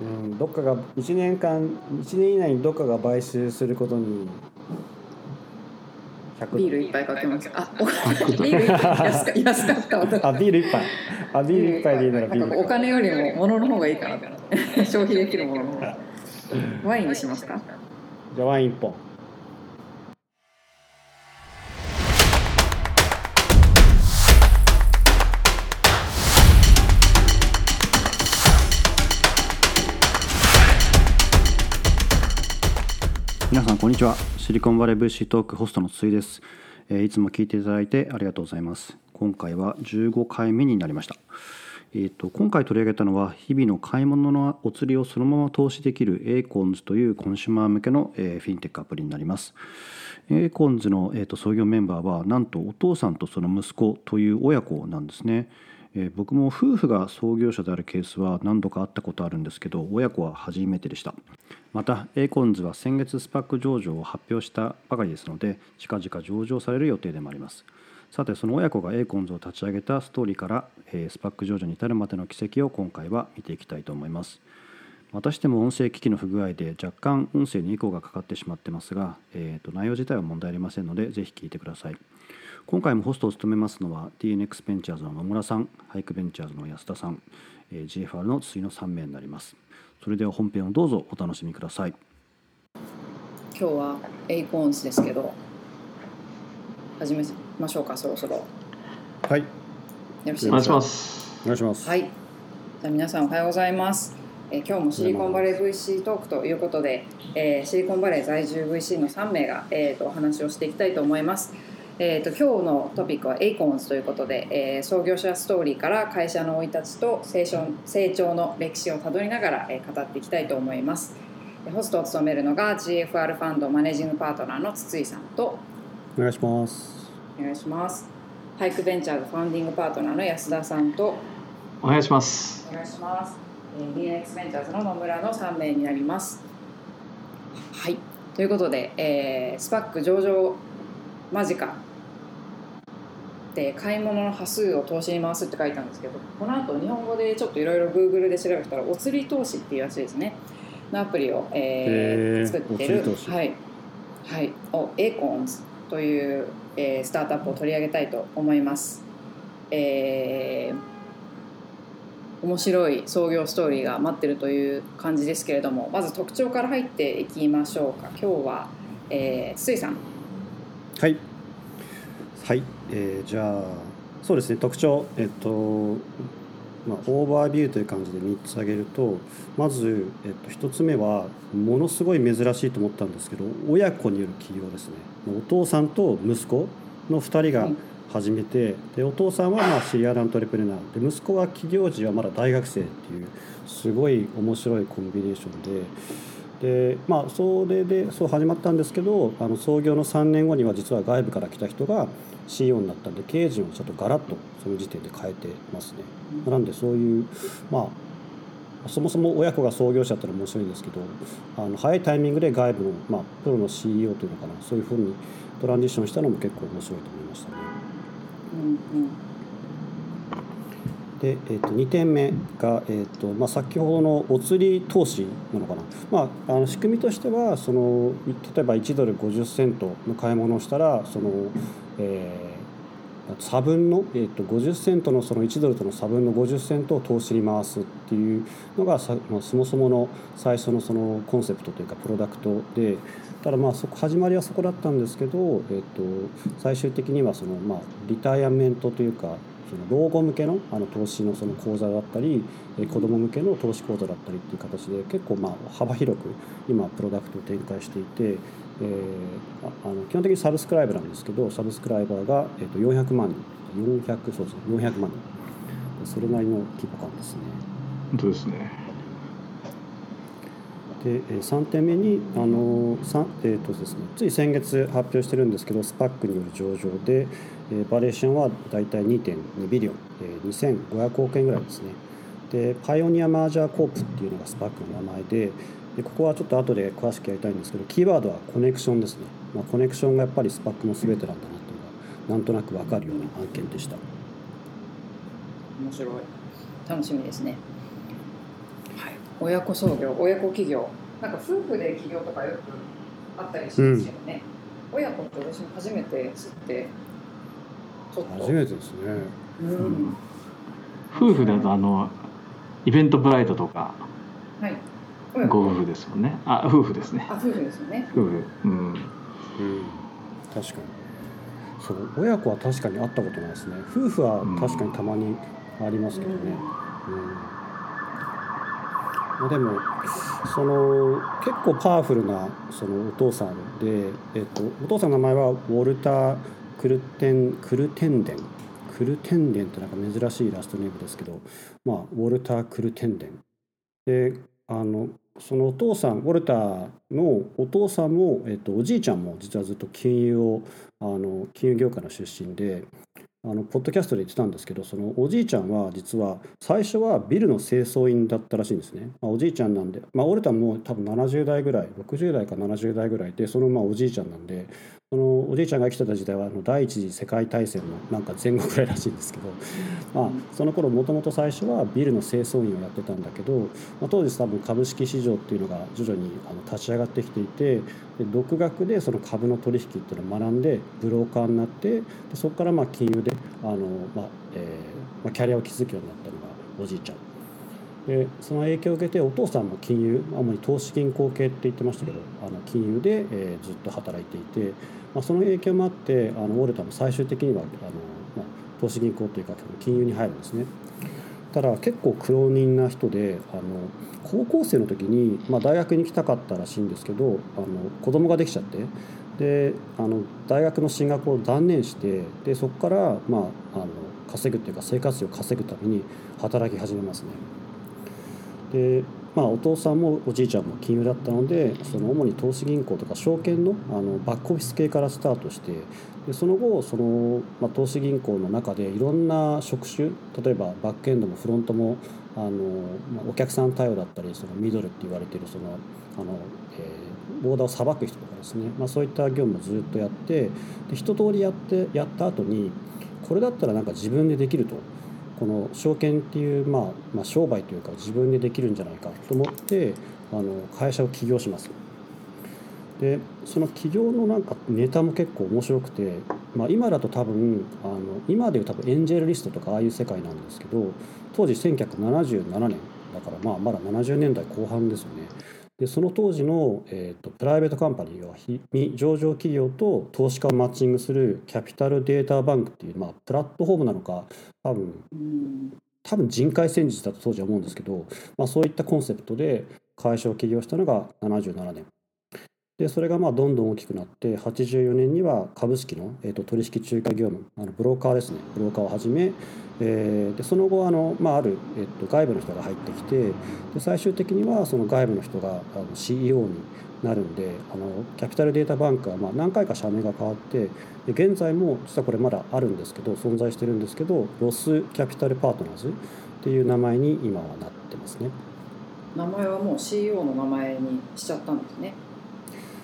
うん、どっかが1年間1年以内にどっかが買収することに100ビール一杯かけます。あお ビール一杯安か安かったわ。あビール一杯。あビール一杯でいいならビールお金よりも物の方がいいかな消費できるものの方が。ワインにしますか？じゃあワイン一本皆さんこんにちは。シリコンバレー VC トークホストの筒井です、えーいつも聞いていただいてありがとうございます。今回は15回目になりました。えー、と今回取り上げたのは日々の買い物のお釣りをそのまま投資できる a コンズというコンシュマー向けの、えーフィンテックアプリになります。a コンズの、えー、と創業メンバーはなんとお父さんとその息子という親子なんですね。えー僕も夫婦が創業者であるケースは何度かあったことあるんですけど親子は初めてでした。またエーコンズは先月 SPAC 上場を発表したばかりですので近々上場される予定でもあります。さてその親子がエーコンズを立ち上げたストーリーから、えー SPAC 上場に至るまでの軌跡を今回は見ていきたいと思います。またしても音声機器の不具合で若干音声にエコーがかかってしまってますが、えーと内容自体は問題ありませんのでぜひ聞いてください。今回もホストを務めますのは DNX ベンチャーズの野村さんハイクベンチャーズの安田さん、えー GFR の筒井の3名になりますそれでは本編をどうぞお楽しみください今日はエイコーンスですけど始めましょうかそろそろよはいよろしくお願いします。お願いしますはい。じゃあ皆さんおはようございます。えー今日もシリコンバレー VC トークということで、えーシリコンバレー在住 VC の3名が、えー、とお話をしていきたいと思います。えー、と今日のトピックはエイコーンズということで、えー創業者ストーリーから会社の生い立ちと成長成長の歴史をたどりながら、えー語っていきたいと思います。えーホストを務めるのが GFR ファンドマネージングパートナーの筒井さんとお願いしますお願いします。ハイクベンチャーズファンディングパートナーの安田さんとお願いします。お願いします。えー DNX ベンチャーズの野村の3名になります。はい。ということで、えースパック上場間近で買い物の端数を投資に回すって書いたんですけど、この後日本語でちょっといろいろ Google で調べたら、お釣り投資っていうやつですね。のアプリを、えー作ってるお釣り投資。はい、はい、をエーコンズという、えースタートアップを取り上げたいと思います。えー面白い創業ストーリーが待ってるという感じですけれどもまず特徴から入っていきましょうか。今日は、えー、筒井さん。はいはい、えーじゃあそうですね特徴えっとまあ、オーバービューという感じで3つ挙げるとまず、えっと、1つ目はものすごい珍しいと思ったんですけど親子による起業ですね。お父さんと息子の2人がうん始めて、でお父さんはまあシリアルアントレプレナー。で息子は起業時はまだ大学生っていうすごい面白いコンビネーションで。でまあそれでそう始まったんですけどあの創業の3年後には実は外部から来た人が CEO になったんで経営陣をちょっとガラッとその時点で変えてますね。なんでそういうまあそもそも親子が創業者っての面白いんですけどあの早いタイミングで外部の、まあ、プロの CEO というのかなそういうふうにトランジションしたのも結構面白いと思いましたね。で、えー、と2点目が、えーとまあ、先ほどのお釣り投資なのかな、まあ、あの仕組みとしてはその例えば1ドル50セントの買い物をしたらその、えー差分の、えー、と50セントのその1ドルとの差分の50セントを投資に回すっていうのがさ、まあ、そもそもの最初のそのコンセプトというかプロダクトでただまあそこ始まりはそこだったんですけど、えー、と最終的にはその、まあ、リタイアメントというかその老後向けのあの投資のその口座だったり子ども向けの投資口座だったりっていう形で結構まあ幅広く今プロダクトを展開していて、えーああの基本的にサブスクライブなんですけどサブスクライバーが、えー、と400万人。400そうですね。400万人。それなりの規模感ですね。本当ですね。でえー3点目にあのえーとですね、つい先月発表してるんですけどスパックによる上場で、えーバリエーションはだいたい2.2ビリオン、えー2500億円ぐらいですね。でパイオニアマージャーコープっていうのがスパックの名前ででここはちょっと後で詳しくやりたいんですけどキーワードはコネクションですね、まあ、コネクションがやっぱりスパックの全てなんだなっていうのがなんとなく分かるような案件でした。面白い。楽しみですね。はい。親子創業。親子企業。なんか夫婦で起業とかよくあったりしますよね、親子って私も初めて知ってちょっと。初めてですね。うん。夫婦だとあのイベントブライドとか。はいご夫婦ですもんね。あ夫婦ですね。あ夫婦ですよね。夫婦。うん。うん。確かに。そう親子は確かに会ったことないですね。夫婦は確かにたまにありますけどね、うん。まあでもその結構パワフルなそのお父さんで、えっと、お父さんの名前はウォルター・クルテンクルテンデン。クルテンデンってなんか珍しいラストネームですけど、まあ、ウォルター・クルテンデン。であのそのお父さんウォルターのお父さんも、えっと、おじいちゃんも実はずっと金融をあの金融業界の出身であのポッドキャストで言ってたんですけどそのおじいちゃんは実は最初はビルの清掃員だったらしいんですね、まあ、おじいちゃんなんで、まあ、オルタンも多分70代ぐらい60代か70代ぐらいでそのまあおじいちゃんなんでそのおじいちゃんが生きてた時代はあの第一次世界大戦のなんか前後ぐらいらしいんですけど、まあ、その頃もともと最初はビルの清掃員をやってたんだけど、まあ、当時多分株式市場っていうのが徐々にあの立ち上がってきていてで独学でその株の取引っていうのを学んでブローカーになってでそこからまあ金融であの、まあえーまあ、キャリアを築くようになったのがおじいちゃん。でその影響を受けてお父さんも金融主に投資銀行系って言ってましたけどあの金融で、えーずっと働いていて、まあ、その影響もあってあのウォルターも最終的にはあの、まあ、投資銀行というか金融に入るんですね。ただ結構苦労人な人であの高校生の時に、まあ、大学に行きたかったらしいんですけどあの子供ができちゃってであの大学の進学を断念してでそこから、まあ、あの稼ぐっていうか生活費を稼ぐために働き始めますね。でまあ、お父さんもおじいちゃんも金融だったのでその主に投資銀行とか証券のあのバックオフィス系からスタートしてでその後その、まあ、投資銀行の中でいろんな職種例えばバックエンドもフロントもあの、まあ、お客さん対応だったりそのミドルって言われてるそのあの、えー、ボーダーをさばく人とかですね、まあ、そういった業務をずっとやってで一通りやってやった後にこれだったらなんか自分でできると。この証券っていう、まあ、まあ商売というか自分でできるんじゃないかと思ってあの会社を起業します。でその起業のなんかネタも結構面白くて、まあ、今だと多分あの今でいう多分エンジェルリストとかああいう世界なんですけど当時1977年だからまあまだ70年代後半ですよね。でその当時の、えーと、プライベートカンパニーは非上場企業と投資家をマッチングするキャピタルデータバンクっていう、まあ、プラットフォームなのか多分多分人海戦術だと当時は思うんですけど、まあ、そういったコンセプトで会社を起業したのが77年。でそれがまあどんどん大きくなって84年には株式の、えー、と取引仲介業務あのブローカーですね。ブローカーを始め、えー、でその後あの、まあ、ある、えー、と外部の人が入ってきてで最終的にはその外部の人があの CEO になるんであのキャピタルデータバンクはまあ何回か社名が変わってで現在も実はこれまだあるんですけど存在してるんですけどロスキャピタルパートナーズっていう名前に今はなってますね。名前はもう CEO の名前にしちゃったんですね。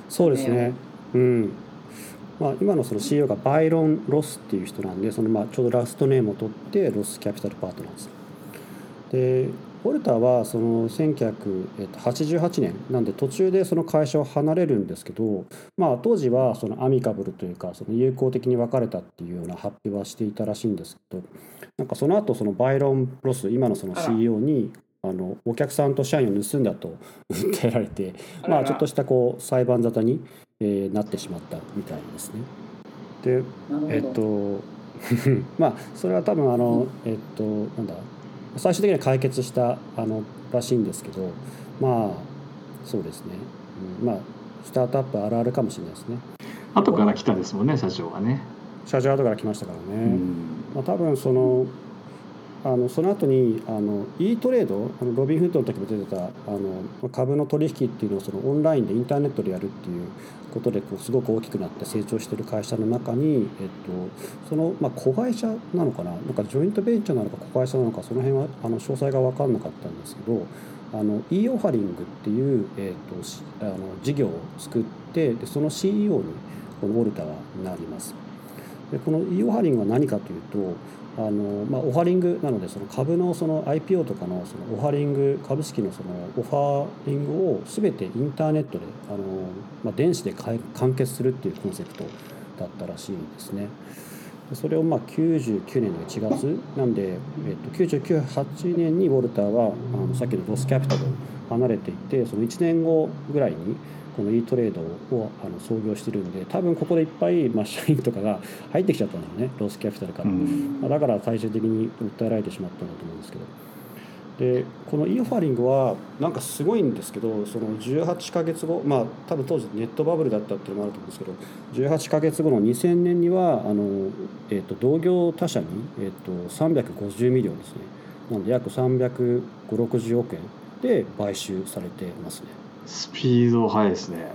そうですね。うん。まあ、今のその CEO がバイロン・ロスっていう人なんでそのまあちょうどラストネームを取って Roth Capital Partners。でウォルターはその1988年なんで途中でその会社を離れるんですけど、まあ、当時はその amicable というかその友好的に別れたっていうような発表はしていたらしいんですけどなんかその後そのバイロン・ロス今のその CEO にあのお客さんと社員を盗んだと 訴えられてまあちょっとしたこう裁判沙汰に、えーなってしまったみたいですね。で。えっと まあそれは多分あの、えっとなんだ最終的には解決したあのらしいんですけどまあそうですね、うん、まあスタートアップあるあるかもしれないですね。後から来たですもんね社長はね、社長後から来ましたからね、うん。まあ、多分そのあのその後にあの e トレードあのロビンフッドの時も出てたあの株の取引っていうのをそのオンラインでインターネットでやるっていうことでこうすごく大きくなって成長してる会社の中に、えっと、その、まあ、子会社なのかな？なんかジョイントベンチャーなのか子会社なのかその辺はあの詳細が分かんなかったんですけどあの e オファリングっていう、えっと、あの事業を作ってでその CEO にこのウォルターはなります。でこの E オファリングは何かというとあの、まあ、オファリングなのでその株のその IPO とかのそのオファリング株式のそのオファリングを全てインターネットであの、まあ、電子で完結するっていうコンセプトだったらしいんですね。それをまあ99年の1月なんで、えっと、998年にウォルターはあのさっきのロスキャピタルを離れていてその1年後ぐらいにこの e トレードをあの創業してるんで多分ここでいっぱい、まあ、社員とかが入ってきちゃったんだよね。 Roth Capital から、うん、だから最終的に訴えられてしまったんだと思うんですけど。でこの e オファリングはなんかすごいんですけどその18か月後まあ多分当時ネットバブルだったっていうのもあると思うんですけど18か月後の2000年にはあの、えー、と同業他社に、えー、と350ミリオンですね。なので約35060億円で買収されてますね。スピード速いですね。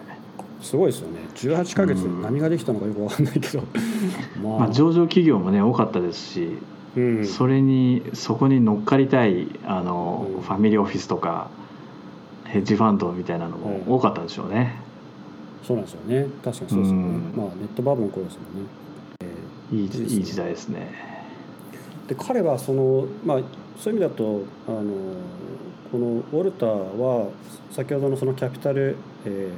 すごいですよね。18か月で何ができたのかよく分かんないけど、まあ、まあ、上場企業もね多かったですし、うん、それにそこに乗っかりたいあの、うん、ファミリーオフィスとかヘッジファンドみたいなのも多かったでしょうね、うん、そうなんですよね。確かにそうですよね、まあネットバブルの頃ですもんね、えー、いいいい時代ですね。で彼はそのまあそういう意味だとあのこのウォルターは先ほどのそのキャピタル、え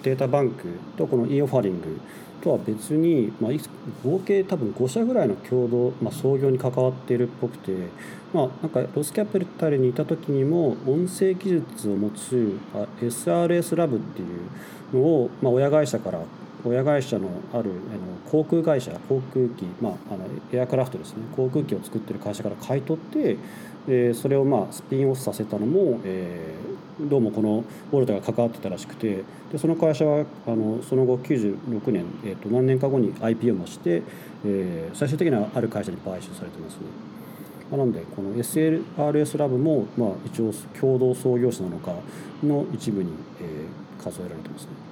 ー、データバンクとこの e オファリングとは別に、まあ、合計多分5社ぐらいの共同、まあ、創業に関わっているっぽくて、まあ、なんかロスキャピタルにいた時にも音声技術を持つ SRS ラブっていうのを、まあ、親会社から親会社のあるあの航空会社航空機、まあ、あのエアクラフトですね航空機を作ってる会社から買い取ってでそれをまあスピンオフさせたのも、えー、どうもこのウォルタが関わってたらしくてでその会社はあのその後96年、えー、と何年か後に IPO もして、えー、最終的にはある会社に買収されてますね。なのでこの SLRS ラブも、まあ、一応共同創業者なのかの一部に、えー、数えられてますね。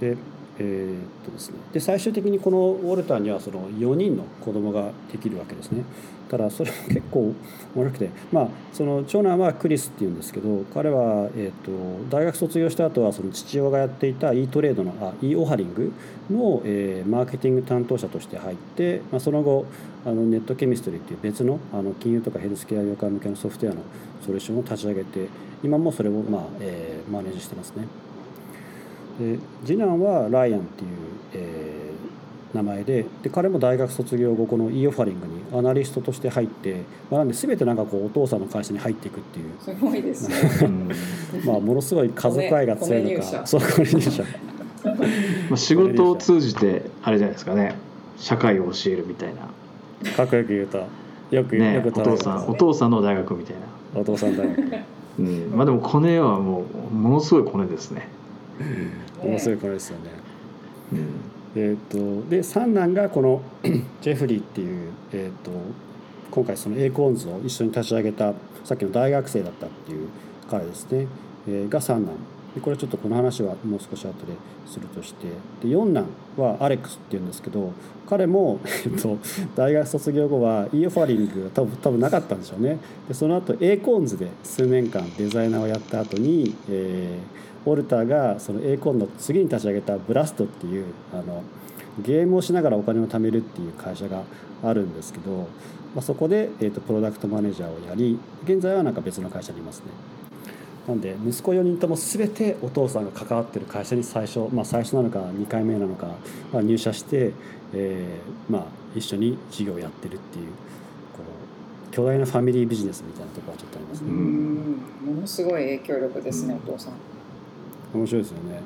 でえー、っとですね、で最終的にこのウォルターにはその4人の子供ができるわけですね。ただそれも 結構悪くて、まあ、その長男はクリスっていうんですけど彼は、えーと、大学卒業した後はその父親がやっていた e トレードのあ e オハリングの、えー、マーケティング担当者として入って、まあ、その後あのネットケミストリーっていう別のあの金融とかヘルスケア業界向けのソフトウェアのソリューションを立ち上げて今もそれを、まあえー、マネージしてますね。で次男はライアンっていう、えー名前でで彼も大学卒業後この e オファリングにアナリストとして入って、まあ、なんで全てなんかこうお父さんの会社に入っていくっていう。すごいですね。まあものすごい家族愛が強いのか。そうこれ入社まあ仕事を通じてあれじゃないですかね。社会を教えるみたいな。かっこよく言うと。よく、ね、よくお父さんお父さんの大学みたいな。お父さん大学。うん、まあでもコネはもうものすごいコネですねものすごいコネですよね、うん。えーと、で三男がこの ジェフリーっていう、えーと、今回そのエーコーンズを一緒に立ち上げたさっきの大学生だったっていう彼ですね、えー、が三男。でこれちょっとこの話はもう少し後でするとして。で四男はアレックスっていうんですけど彼も、えーと、大学卒業後はイーファリングが多分多分なかったんでしょうね。でその後エーコーンズで数年間デザイナーをやった後に、えーウォルターがそのエーコンの次に立ち上げたブラストっていうあのゲームをしながらお金を貯めるっていう会社があるんですけど、まあ、そこで、えーと、プロダクトマネージャーをやり現在はなんか別の会社にいますね。なんで息子4人とも全てお父さんが関わってる会社に最初、まあ、最初なのか2回目なのか、まあ、入社して、えーまあ、一緒に事業をやってるっていうこう巨大なファミリービジネスみたいなところはちょっとありますね。ものすごい影響力ですね、お父さん。面白いですよね。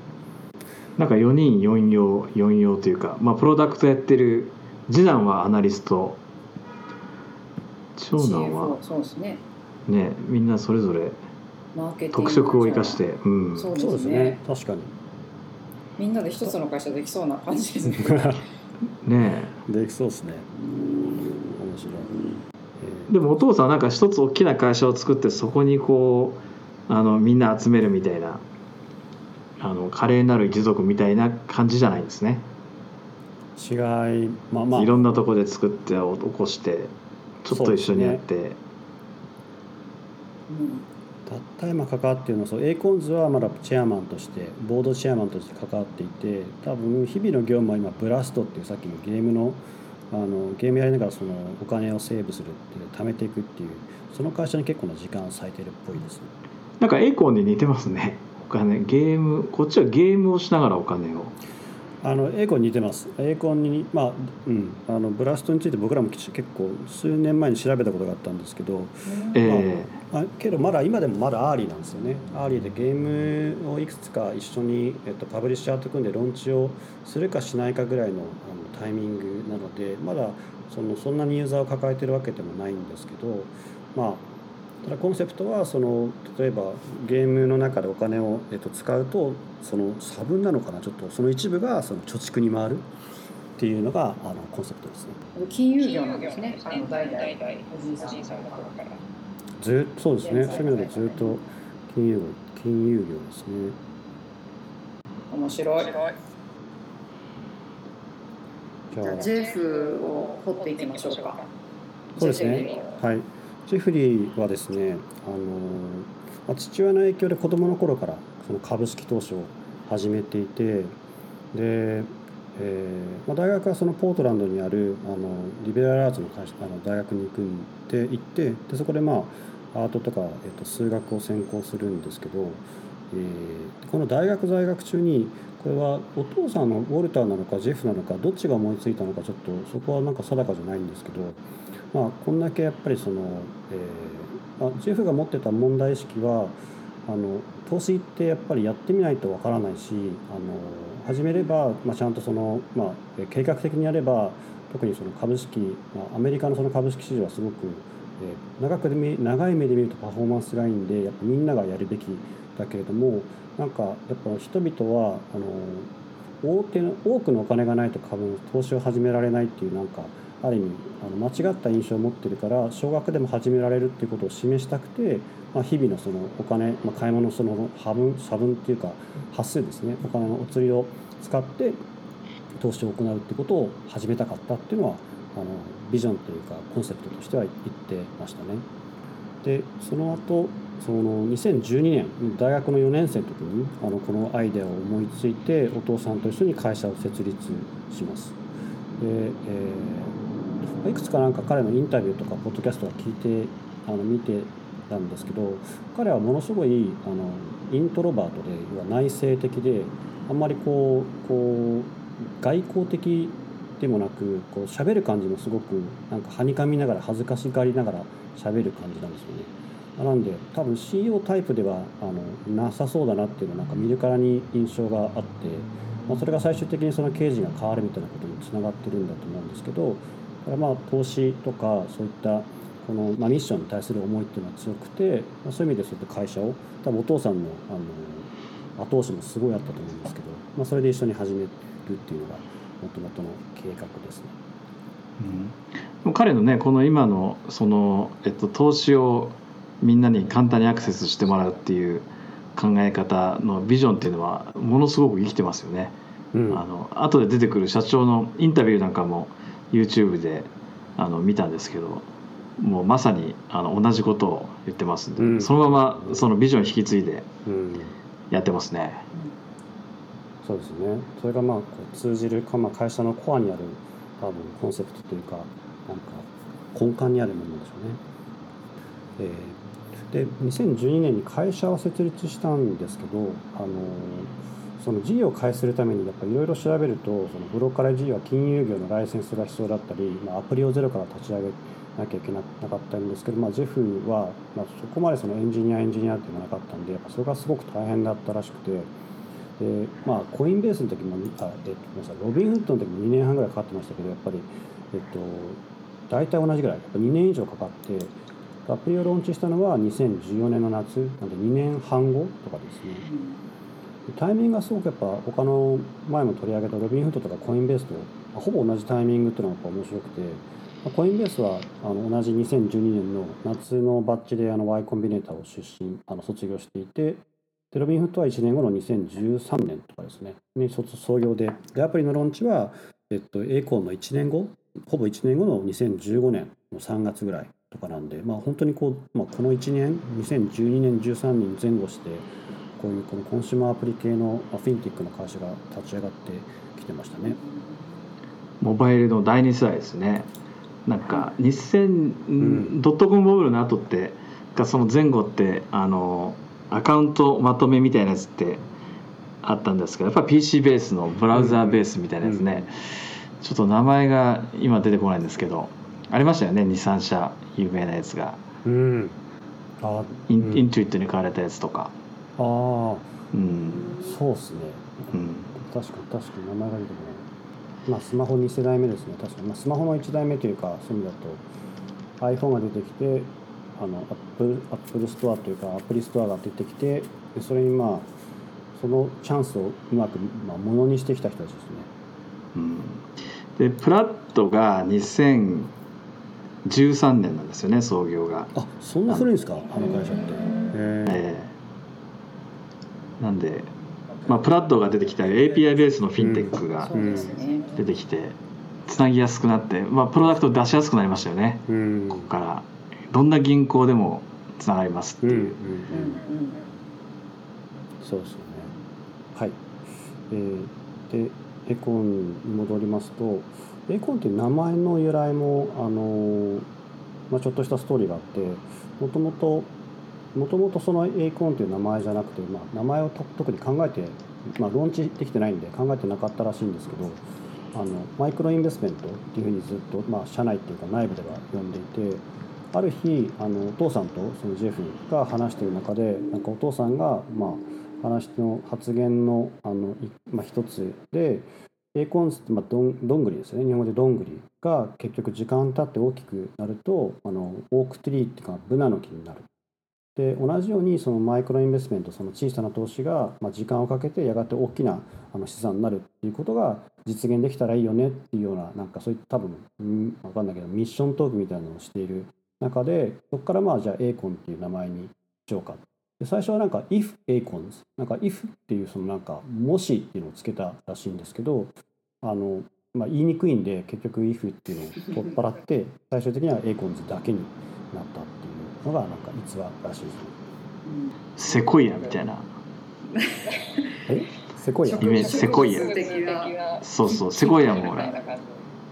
なんか4人4用4用というか、まあ、プロダクトやってる次男はアナリスト。長男は？そうですね。ねみんなそれぞれ特色を生かして、うん、そうですね。確かに。みんなで一つの会社できそうな感じですね。ねできそうですね。面白い、えー、でもお父さんなんか一つ大きな会社を作ってそこにこうあのみんな集めるみたいなあの華麗なる一族みたいな感じじゃないですね。違いまあまあ。いろんなとこで作って起こしてちょっと一緒にやって、たった今関わっているのはそう Acorns はまだチェアマンとして board chairman として関わっていて多分日々の業務は今 Blast っていうさっきのゲームのあのゲームやりながらそのお金をセーブするっていう貯めていくっていうその会社に結構な時間を割いてるっぽいです。ねなんか Acorn に似てますねお金ゲームこっちはゲームをしながらお金を。あの Acorn に似てます。 Acorn にまあうん。あの Blast について僕らも結構数年前に調べたことがあったんですけど、えー、まあ、けどまだ今でもまだ early なんですよね。 early でゲームをいくつか一緒に、えっと、パブリッシャーと組んでローンチをするかしないかぐらいのあのタイミングなのでまだそのそんなにユーザーを抱えてるわけでもないんですけどまあただコンセプトはその例えばゲームの中でお金を、えっと、使うとその差分なのかな？ちょっとその一部がその貯蓄に回るっていうのがあのコンセプトですね。金融業なんですね。あの代々おじいさんずそうですね。そういう意味でずっと金融金融業ですね。面白い。じゃあジェフを掘っていきましょうか。そうですね。はい。ジェフリーはですね、あのまあ、父親の影響で子供の頃からその株式投資を始めていてで、えーまあ、大学はそのポートランドにあるあのリベラルアーツの会社あの大学に行くんで行ってでそこでまあアートとか、えー、と数学を専攻するんですけど、えー、この大学在学中にこれはお父さんのウォルターなのかジェフなのかどっちが思いついたのかちょっとそこはなんか定かじゃないんですけど、まあ、こんだけやっぱりその、えーまあ、ジェフが持ってた問題意識はあの投資ってやっぱりやってみないとわからないしあの始めれば、まあ、ちゃんとその、まあ、計画的にやれば特にその株式、まあ、アメリカのその株式市場はすごく、えー、長く長い目で見るとパフォーマンスがいいんでやっぱみんながやるべきだけれどもなんかやっぱ人々はあの大手の多くのお金がないと株の投資を始められないっていうなんかある意味あの間違った印象を持ってるから少額でも始められるっていうことを示したくてまあ、日々のそのお金、まあ、買い物その差分差分っていうか発数ですねお金のお釣りを使って投資を行うってことを始めたかったっていうのはあのビジョンというかコンセプトとしては言ってましたね。でその後その2012年大学の4年生の時にあのこのアイデアを思いついてお父さんと一緒に会社を設立します。でえー、いくつかなんか彼のインタビューとかポッドキャストを聞いてあの見てなんですけど彼はものすごいあのイントロバートで要は内省的であんまりこうこう外交的でもなくこう喋る感じもすごくなんかはにかみながら恥ずかしがりながら喋る感じなんですよね。なんで多分 CEO タイプではあのなさそうだなっていうのはなんか見るからに印象があって、まあ、それが最終的にその刑事が変わるみたいなことにつながってるんだと思うんですけどまあ投資とかそういったこの、まあ、ミッションに対する思いっていうのは強くて、まあ、そういう意味でそういった会社を多分お父さんのあの後押しもすごいあったと思うんですけど、まあ、それで一緒に始めるっていうのがもともとの計画ですね。うん、彼のねこの今のその、えっと、投資をみんなに簡単にアクセスしてもらうっていう考え方のビジョンっていうのはものすごく生きてますよね。うん、あの後で出てくる社長のインタビューなんかも YouTube であの見たんですけどもうまさにあの同じことを言ってますんで、うん、そのままそのビジョン引き継いでやってますね。そうですねそれがまあ通じるか、まあ、会社のコアにある多分コンセプトというかなんか根幹にあるものでしょうね。えー、で2012年に会社を設立したんですけどあのその事業を開始するためにやっぱいろいろ調べるとそのブロッカレ事業は金融業のライセンスが必要だったり、まあ、アプリをゼロから立ち上げなきゃいけなかったんですけど、まあ、ジェフは、まあ、そこまでそのエンジニアエンジニアっていうのがなかったんでやっぱそれがすごく大変だったらしくてで、まあ、コインベースの時もあ、えっと、ロビンフッドの時も2年半ぐらいかかってましたけどやっぱり、えっと、大体同じぐらい。やっぱ2年以上かかってアプリをローンチしたのは2014年の夏。なんで2年半後とかですね。タイミングがすごくやっぱ他の前も取り上げたロビンフッドとかコインベースとほぼ同じタイミングっていうのが面白くてコインベースはあの同じ2012年の夏のバッジであの Y コンビネーターを出身あの卒業していてでロビンフットは1年後の2013年とかですね。に卒創業で。でアプリのローンチは、えっと、エコンの1年後ほぼ1年後の2015年の3月ぐらいとかなんで、まあ、本当にこう、まあ、この1年2012年13年前後してこういうこのコンシューマーアプリ系のフィンティックの会社が立ち上がってきてましたね。モバイルの第2世代ですね。なんか2000、うん、ドットコムバブルの後ってがその前後ってあのアカウントまとめみたいなやつってあったんですけどやっぱ PC ベースのブラウザーベースみたいなやつね、うん、ちょっと名前が今出てこないんですけどありましたよね2、3社有名なやつが、うん、あイン Intuit に買われたやつとか。ああ。うん。そうっすね、うん、確かに確かに名前が出てこない。まあスマホ2世代目ですね。確かに、まあ、スマホの1代目というかそういう意味だと iPhone が出てきてあの Apple, Apple Store というかアプリストアが出てきてでそれにまあそのチャンスをうまく、まあ、ものにしてきた人たちですね。うん、でプラットが2013年なんですよね創業が。あそんな古いんですかあの会社って。えー、なんで、まあ、プラットが出てきたり API ベースのフィンテックが出てきて。つなぎやすくなって、まあ、プロダクト出しやすくなりましたよね、うん、ここから。どんな銀行でもつながりますっていう,、うん。うんうん、そうですよね。はい、えー、でエコンに戻りますとエコンっていう名前の由来もあの、まあ、ちょっとしたストーリーがあってもともともともとそのエイコンという名前じゃなくて、まあ、名前を特に考えて、まあ、ローンチできてないんで考えてなかったらしいんですけどあのマイクロインベストメントっていうふうにずっと、まあ、社内っていうか内部では呼んでいてある日あのお父さんとそのジェフが話している中でなんかお父さんが、まあ、話の発言のあの、まあ、一つでエーコンスって、まあ、どんどんぐりですね日本語でどんぐりが結局時間経って大きくなるとあのオークトリーっていうかブナの木になる。で同じようにそのマイクロインベストメントその小さな投資が、まあ、時間をかけてやがて大きなあの資産になるっていうことが実現できたらいいよねっていうようななんかそういった多分、うん、分かんないけどミッショントークみたいなのをしている中でそこからまあじゃあ ACON っていう名前にしようかで最初はなんか if ACONs なんか if っていうそのなんかもしっていうのをつけたらしいんですけどあの、まあ、言いにくいんで結局 if っていうのを取っ払って最終的には ACONs だけになったっていうのがなんか逸話らしいですね。セコイアみたいな。え？セコイアイメージセコイアそうそうセコイアもほら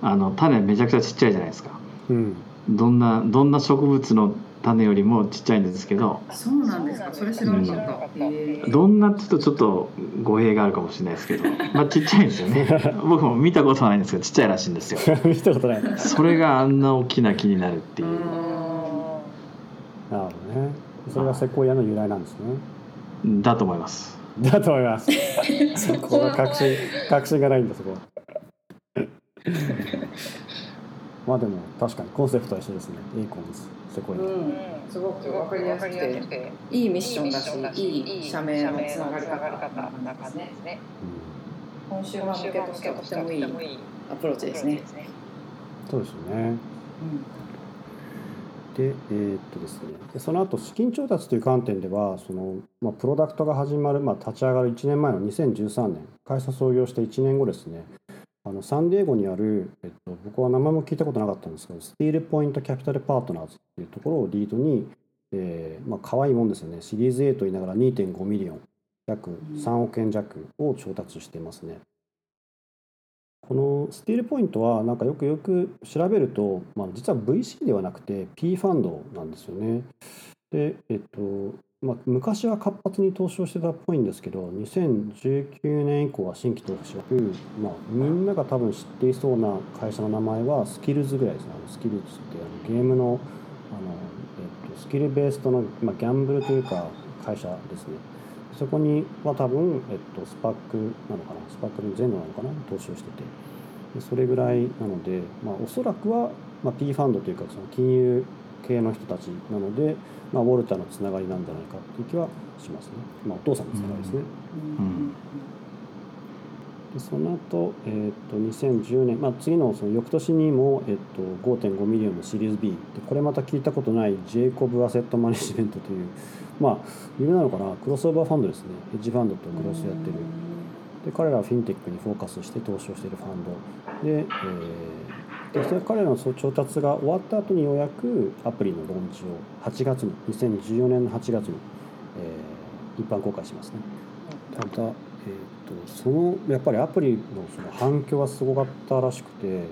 あの種めちゃくちゃちっちゃいじゃないですか。うんどんなどんな植物の種よりもちっちゃいんですけどそうなんですか。それ知らなかった、うん、どんなって言うとちょっと語弊があるかもしれないですけどまあちっちゃいんですよね。僕も見たことないんですけどちっちゃいらしいんですよ。見たことない。それがあんな大きな木になるっていう。なるほどね。それがセコイアの由来なんですね。だと思います。だと思います。そこは確信確信がないんだそこは。まあでも確かにコンセプトは一緒ですね。エイコンズセコイア、うん、すごく分かりやすくて。いいミッションだしいい社名のつながり方なんですね、うん、今週は向けとしてはとてもいいアプローチですね。そうですよね、うん。で、えー、っとですね、でその後資金調達という観点ではその、まあ、プロダクトが始まる、まあ、立ち上がる1年前の2013年会社創業して1年後ですねあのサンディエゴにある、えっと、僕は名前も聞いたことなかったんですけど、 Steelpoint Capital Partners っていうところをリードに、えー、まあ可愛いもんですよね、シリーズ A と言いながら2.5ミリオン、約3億円弱を調達していますね。この Steelpoint はなんかよくよく調べると、まあ、実は VC ではなくて P ファンドなんですよね。で、えっと、まあ、昔は活発に投資をしてたっぽいんですけど2019年以降は新規投資は、まあ、みんなが多分知っていそうな会社の名前はスキルズぐらいですね。スキルズってあのゲームのあの、えっと、スキルベースとの、まあ、ギャンブルというか会社ですね。そこには多分、えっと、スパックなのかな。スパックの前後なのかな。投資をしてて。でそれぐらいなので、まあ、おそらくは、まあ、P ファンドというかその金融系の人たちなので、まあ、ウォルターのつながりなんじゃないかっていう気はしますね、まあ、お父さんのつながりですね。うん。でその後、えー、と2010年、まあ、次のその翌年にも、えー、と5.5ミリオンのシリーズ B でこれまた聞いたことない Jacob Asset Management というまあ有名なのかな？クロスオーバーファンドですね。ヘッジファンドとクロスやってる。で彼らはフィンテックにフォーカスして投資をしているファンド。で、えーでそれ彼らの調達が終わった後にようやくアプリのローンチを8月に2014年の8月に、えー、一般公開しますね。ただ、えーと、そのやっぱりアプリのその反響はすごかったらしくて、え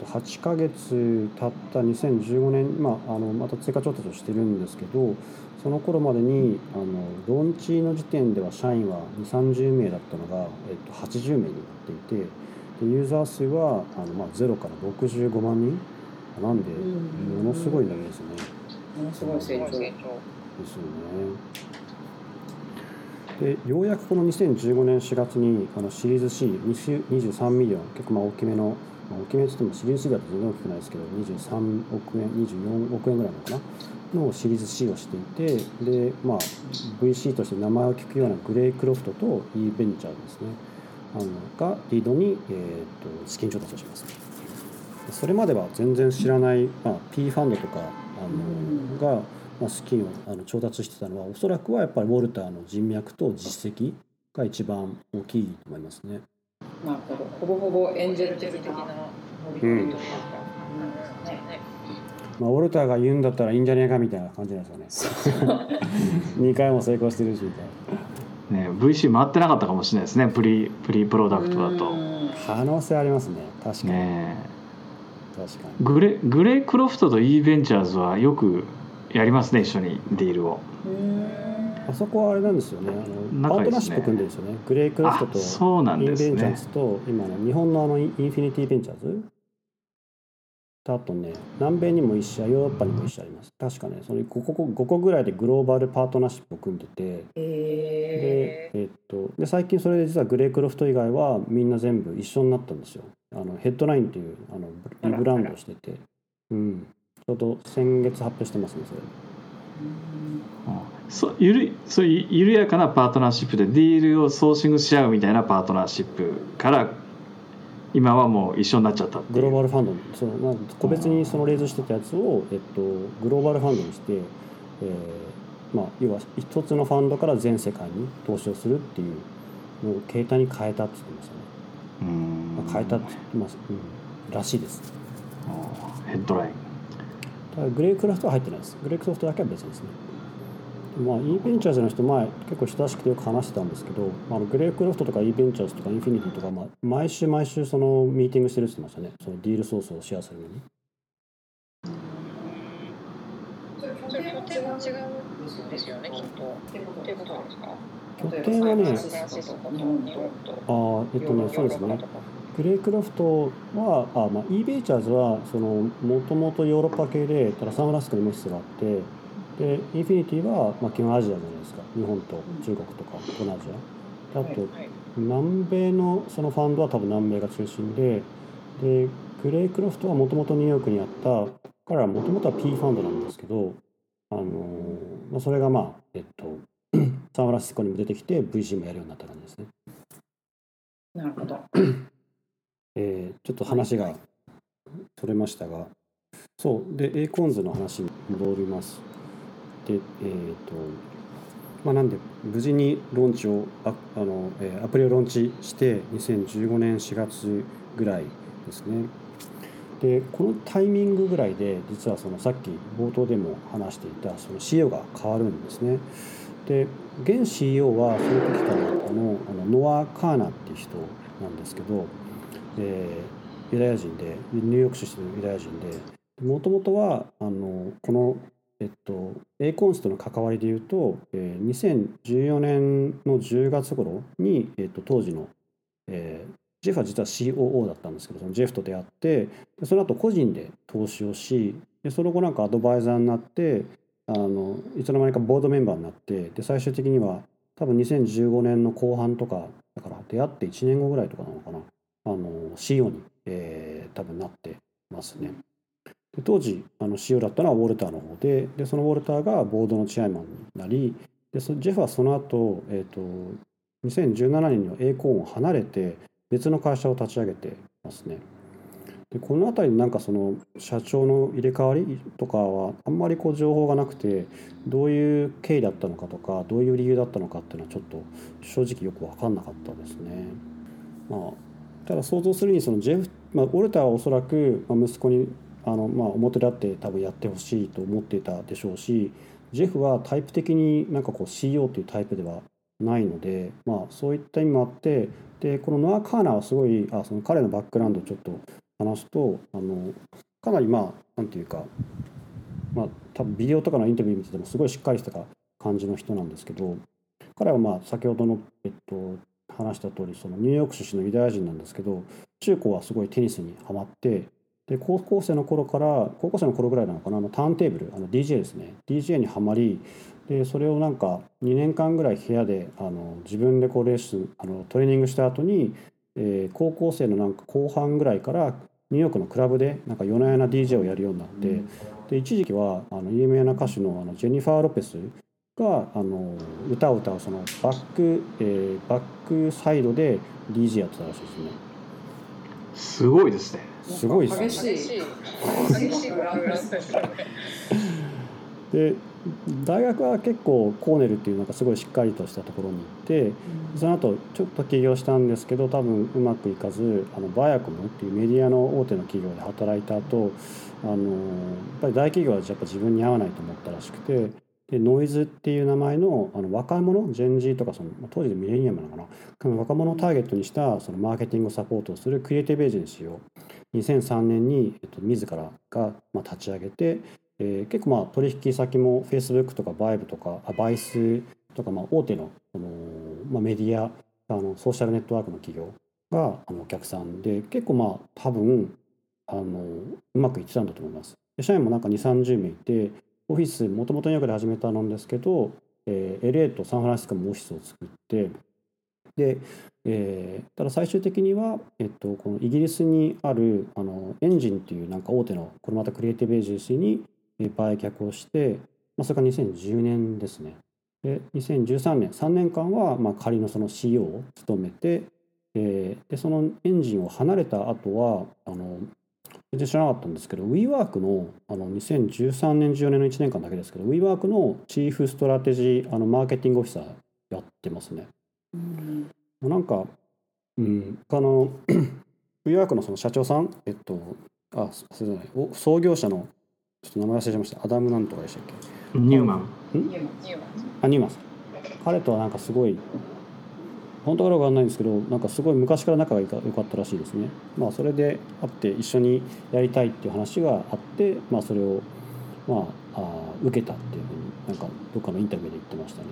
ーと、8ヶ月経った2015年、まあ、あのまた追加調達をしてるんですけどその頃までにあのローンチの時点では社員は2 3 0名だったのが、えーと、と80名になっていて。でユーザー数はあの、まあ、0から65万人。なんでものすごいんですね。ものすごい成長ですよね。でようやくこの2015年4月にあのシリーズ C23 ミリオン。結構まあ大きめの、まあ、大きめって言ってもシリーズ C だと全然大きくないですけど23億円24億円ぐらいなのかな。のシリーズ C をしていてで、まあ、VC として名前を聞くような Greycroft と e ベンチャーですねあのがリードに、えーと、資金調達をしますそれまでは全然知らない、まあ、P ファンドとかあのが、まあ、資金をあの調達してたのはおそらくはやっぱりウォルターの人脈と実績が一番大きいと思いますね。なるほどほぼほぼエンジェル的なうか、まあ、ウォルターが言うんだったらいいんじゃねえかみたいな感じなんですよね。2 回も成功してるしみたいな。ね、VC 回ってなかったかもしれないですね。プリプリプロダクトだと。可能性ありますね。確かに、ね、確かに。グレ Greycroft と e ベンチャーズはよくやりますね一緒にディールを。あそこはあれなんですよね。あの、ね、パートナーシップ組んでるんですよね。 Greycroft と e ベンチャーズと今の日本のあの Infinity Ventures あとね、南米にも1社、ヨーロッパにも1社あります。確かね、その 5, 個5個ぐらいでグローバルパートナーシップを組んでて、えー、でえっと、で最近それで実は Greycroft 以外はみんな全部一緒になったんですよ。あのヘッドラインっていうあのリブランドをしてて、うん、ちょうど先月発表してますね、それ。そゆるそういう緩やかなパートナーシップでディールをソーシングし合うみたいなパートナーシップから今はもう一緒になっちゃったグローバルファンドそのなん個別にそのレイズしてたやつを、えっと、グローバルファンドにして、えーまあ、要は一つのファンドから全世界に投資をするっていうのを携帯に変えたって言ってましたね。うんまあ、変えたって言ってます、うん、らしいです。ヘッドライン。 Greycroft は入ってないです。 Greycroft だけは別ですね。まあ、e ベンチャーズの人前結構親しくてよく話してたんですけど、あの Greycroft とか e ベンチャーズとか Infinity とか、まあ、毎週毎週そのミーティングしてるって言ってましたねその deal source をシェアするのに。拠点は違うんですよねきっと。ってことですか？拠点はね、あえっとね、そうですね。グレークロフトは、あまあ、e ベンチャーズはそのもともとヨーロッパ系でただサンフランシスコにオフィスがあってでインフィニティは、まあ、基本アジアじゃないですか日本と中国とか東南アジアあと、南米のそのファンドは多分南米が中心ででグレイクロフトはもともとニューヨークにあった彼らもともとは P ファンドなんですけどあの、まあ、それがまあえっと サンフランシスコにも出てきて VC もやるようになった感じですね。なるほど。えー、ちょっと話が取れましたがそうでエーコンズの話に戻ります。で、えーとまあ、なんで無事にローンチをああの、えー、アプリをローンチして2015年4月ぐらいですね。でこのタイミングぐらいで実はそのさっき冒頭でも話していたその CEO が変わるんですね。で現 CEO はその時からのあのノア・カーナっていう人なんですけど、えー、ユダヤ人でニューヨーク出身のユダヤ人でもともとはあのこのえっと、A コンスとの関わりでいうと、えー、2014年の10月頃に、えっと、当時の、えー、ジェフは実は COO だったんですけどそのジェフと出会ってその後個人で投資をしでその後なんかアドバイザーになってあのいつの間にかボードメンバーになってで最終的には多分2015年の後半とかだから出会って1年後ぐらいとかなのかな CO に、えー、多分なってますね。当時あの CEO だったのはウォルターの方ででそのウォルターがボードのチェアマンになりでそジェフはその後、えーと、2017年には栄光を離れて別の会社を立ち上げてますね。でこの辺りなんかその社長の入れ替わりとかはあんまりこう情報がなくてどういう経緯だったのかとかどういう理由だったのかっていうのはちょっと正直よく分かんなかったですね。まあただ想像するにそのジェフ、まあ、オルターはおそらく息子にあの、まあ、表立って多分やってほしいと思ってたでしょうしジェフはタイプ的になんかこう CEO というタイプではないので、まあ、そういった意味もあってでこのノア・カーナーはすごいあその彼のバックグラウンドをちょっと話すとあのかなりまあなんていうか、まあ、多分ビデオとかのインタビュー見ててもすごいしっかりした感じの人なんですけど彼はまあ先ほどの、えっと、話した通りそのニューヨーク出身のユダヤ人なんですけど中高はすごいテニスにはまってで高校生の頃から高校生の頃ぐらいなのかなあのターンテーブルあの DJ ですね DJ にはまりでそれをなんか2年間ぐらい部屋であの自分でこうレッスンあのトレーニングした後に、えー、高校生のなんか後半ぐらいからニューヨークのクラブでなんか夜な夜な DJ をやるようになって、うん、で一時期はあの有名な歌手のあのジェニファー・ロペスがあの歌を歌うそのバック、えー、バックサイドで DJ やってたらしいですね。すごいですね。すごいですね。激しい。激しいで大学は結構コーネルっていうなんかすごいしっかりとしたところに行ってその後ちょっと起業したんですけど多分うまくいかずあのバイアコムっていうメディアの大手の企業で働いた後あのやっぱり大企業はやっぱ自分に合わないと思ったらしくてでノイズっていう名前のあの若者ジェンジーとかその当時でミレニアムなのかな？若者をターゲットにしたそのマーケティングサポートをするクリエイティブエージェンシーを2003年に、えっと、自らが、まあ、立ち上げて、えー、結構まあ取引先も Facebook とかバイブとかバイスとかまあ大手のその、まあ、メディアあのソーシャルネットワークの企業があのお客さんで結構まあ多分あのうまくいってたんだと思います。で社員もなんか2 3 0名いてオフィスもともとニューヨークで始めたんですけど、えー、LA とサンフランシスコもオフィスを作ってで、えー、ただ最終的には、えっと、このイギリスにあるあのエンジンっていうなんか大手のこれまたクリエイティブエージェンシーに売却をして、まあ、それが2010年ですね。で2013年3年間はまあ仮のその CEO を務めて、えー、でそのエンジンを離れた後はあの全然知らなかったんですけど WeWork のあの2013年14年の1年間だけですけど WeWork のチーフストラテジーあのマーケティングオフィサーやってますね。うん、なんか、うん、あの WeWork のその社長さんえっとあそれじゃないお創業者のちょっと名前忘れちゃいました。アダムなんとかでしたっけ？ニューマン。あニューマン。彼とはなんかすごい本当かどうかわかんないんですけどなんかすごい昔から仲が良かったらしいですね。まあそれで会って一緒にやりたいっていう話があってまあそれをまああ受けたっていうふうになんかどっかのインタビューで言ってましたね。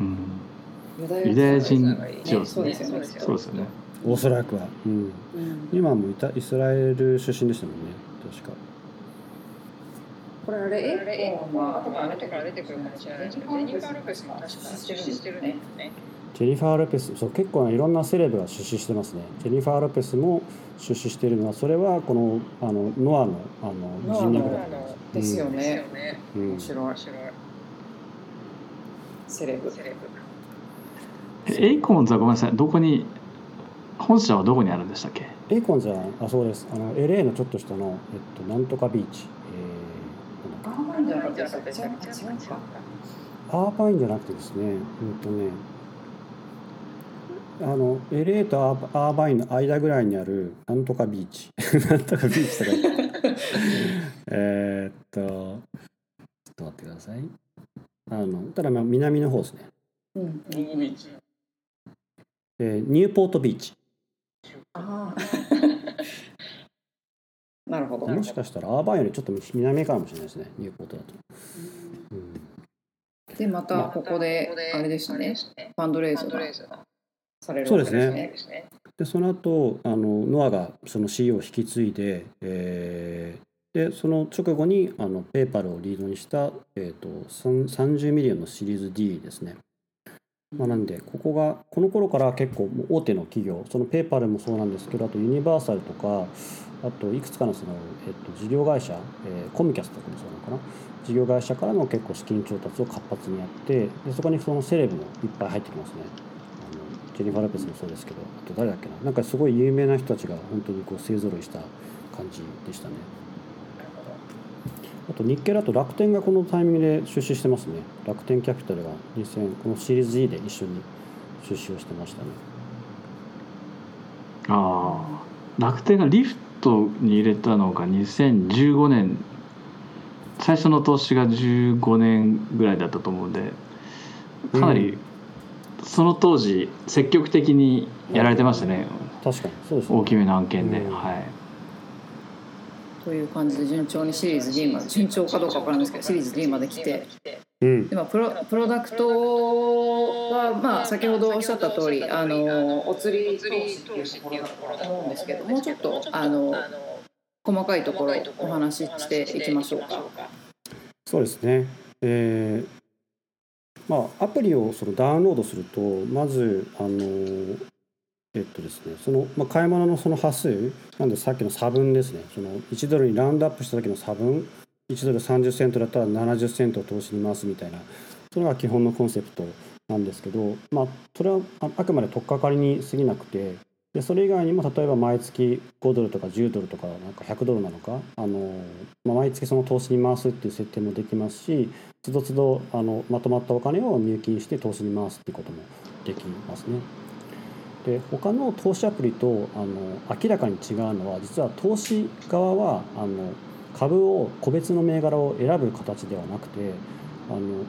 うんユダヤ人そうですよね。そうですよね。おそらくは、うん、今もイスラエル出身でしたもんね。確か。これあれ？エコンは後から出てくるかもしれないジェニファー・ロペスも確か出資してるね。ジェニファー・ロペス。そう結構いろんなセレブが出資してますね。ジェニファー・ロペスも出資しているのはそれはこのあのノアのあの人脈だと思います。ですよね、うん、面白い。面白い。セレブ。セレブ Acorns はごめんなさい。どこに本社はどこにあるんでしたっけ？ Acorns はあそうです。あの LA のちょっと下の、えっと、なんとかビーチ。ンじゃなくてアーバインじゃなくてですね。うんとね。あの LA とアーバインの間ぐらいにあるなんとかビーチ。なんとかビーチとか。えっとちょっと待ってください。あのただまあ南の方ですね。うん。ビーチえー、ニューポートビーチ。ああなるほど。もしかしたらアーバインよりちょっと南かもしれないですねニューポートだと。うん、でまたここであれでしたね。 fundraise がされるわけですね。ですね。でその後あのノアがその CEO を引き継いで、えー、でその直後にあの PayPal をリードにした、えーと、30 million の Series D ですね。まあ、なんでここがこの頃から結構大手の企業その PayPal もそうなんですけどあと Universal とかあといくつかのその、えっと、事業会社、えー、 Comcast とかもそうなのかな。事業会社からの結構資金調達を活発にやってでそこにそのセレブもいっぱい入ってきますね。あのジェニファー・ロペスもそうですけどあと誰だっけな。なんかすごい有名な人たちが本当にこう勢ぞろいした感じでしたね。あと日経だと楽天がこのタイミングで出資してますね。楽天キャピタルが2000このシリーズ E で一緒に出資をしてましたね。ああ楽天がリフトに入れたのが2015年。最初の投資が15年ぐらいだったと思うんでかなりその当時積極的にやられてましたね、確かにそうです、ね、大きめの案件で、うん、はいという感じで順調にシリーズ D まで順調かどうか分からないですけどシリーズ D まで来て、うん、でプロプロダクトは、まあ、先ほどおっしゃった通りあのお釣り投資っていうところだと思うんですけどもうちょっとあの細かいところお話ししていきましょうか。そうですね、えーまあ、アプリをそのダウンロードするとまずあのえっとですね、その、まあ、買い物のその端数なんでさっきの差分ですねその1ドルにラウンドアップした時の差分1ドル30セントだったら70セントを投資に回すみたいなそれが基本のコンセプトなんですけど、まあ、それはあくまで取っかかりに過ぎなくてでそれ以外にも例えば毎月5ドルとか10ドルとかなんか100ドルなのかあの、まあ、毎月その投資に回すっていう設定もできますしつどつどあのまとまったお金を入金して投資に回すっていうこともできますね。で他の投資アプリとあの明らかに違うのは実は投資側はあの株を個別の銘柄を選ぶ形ではなくてあの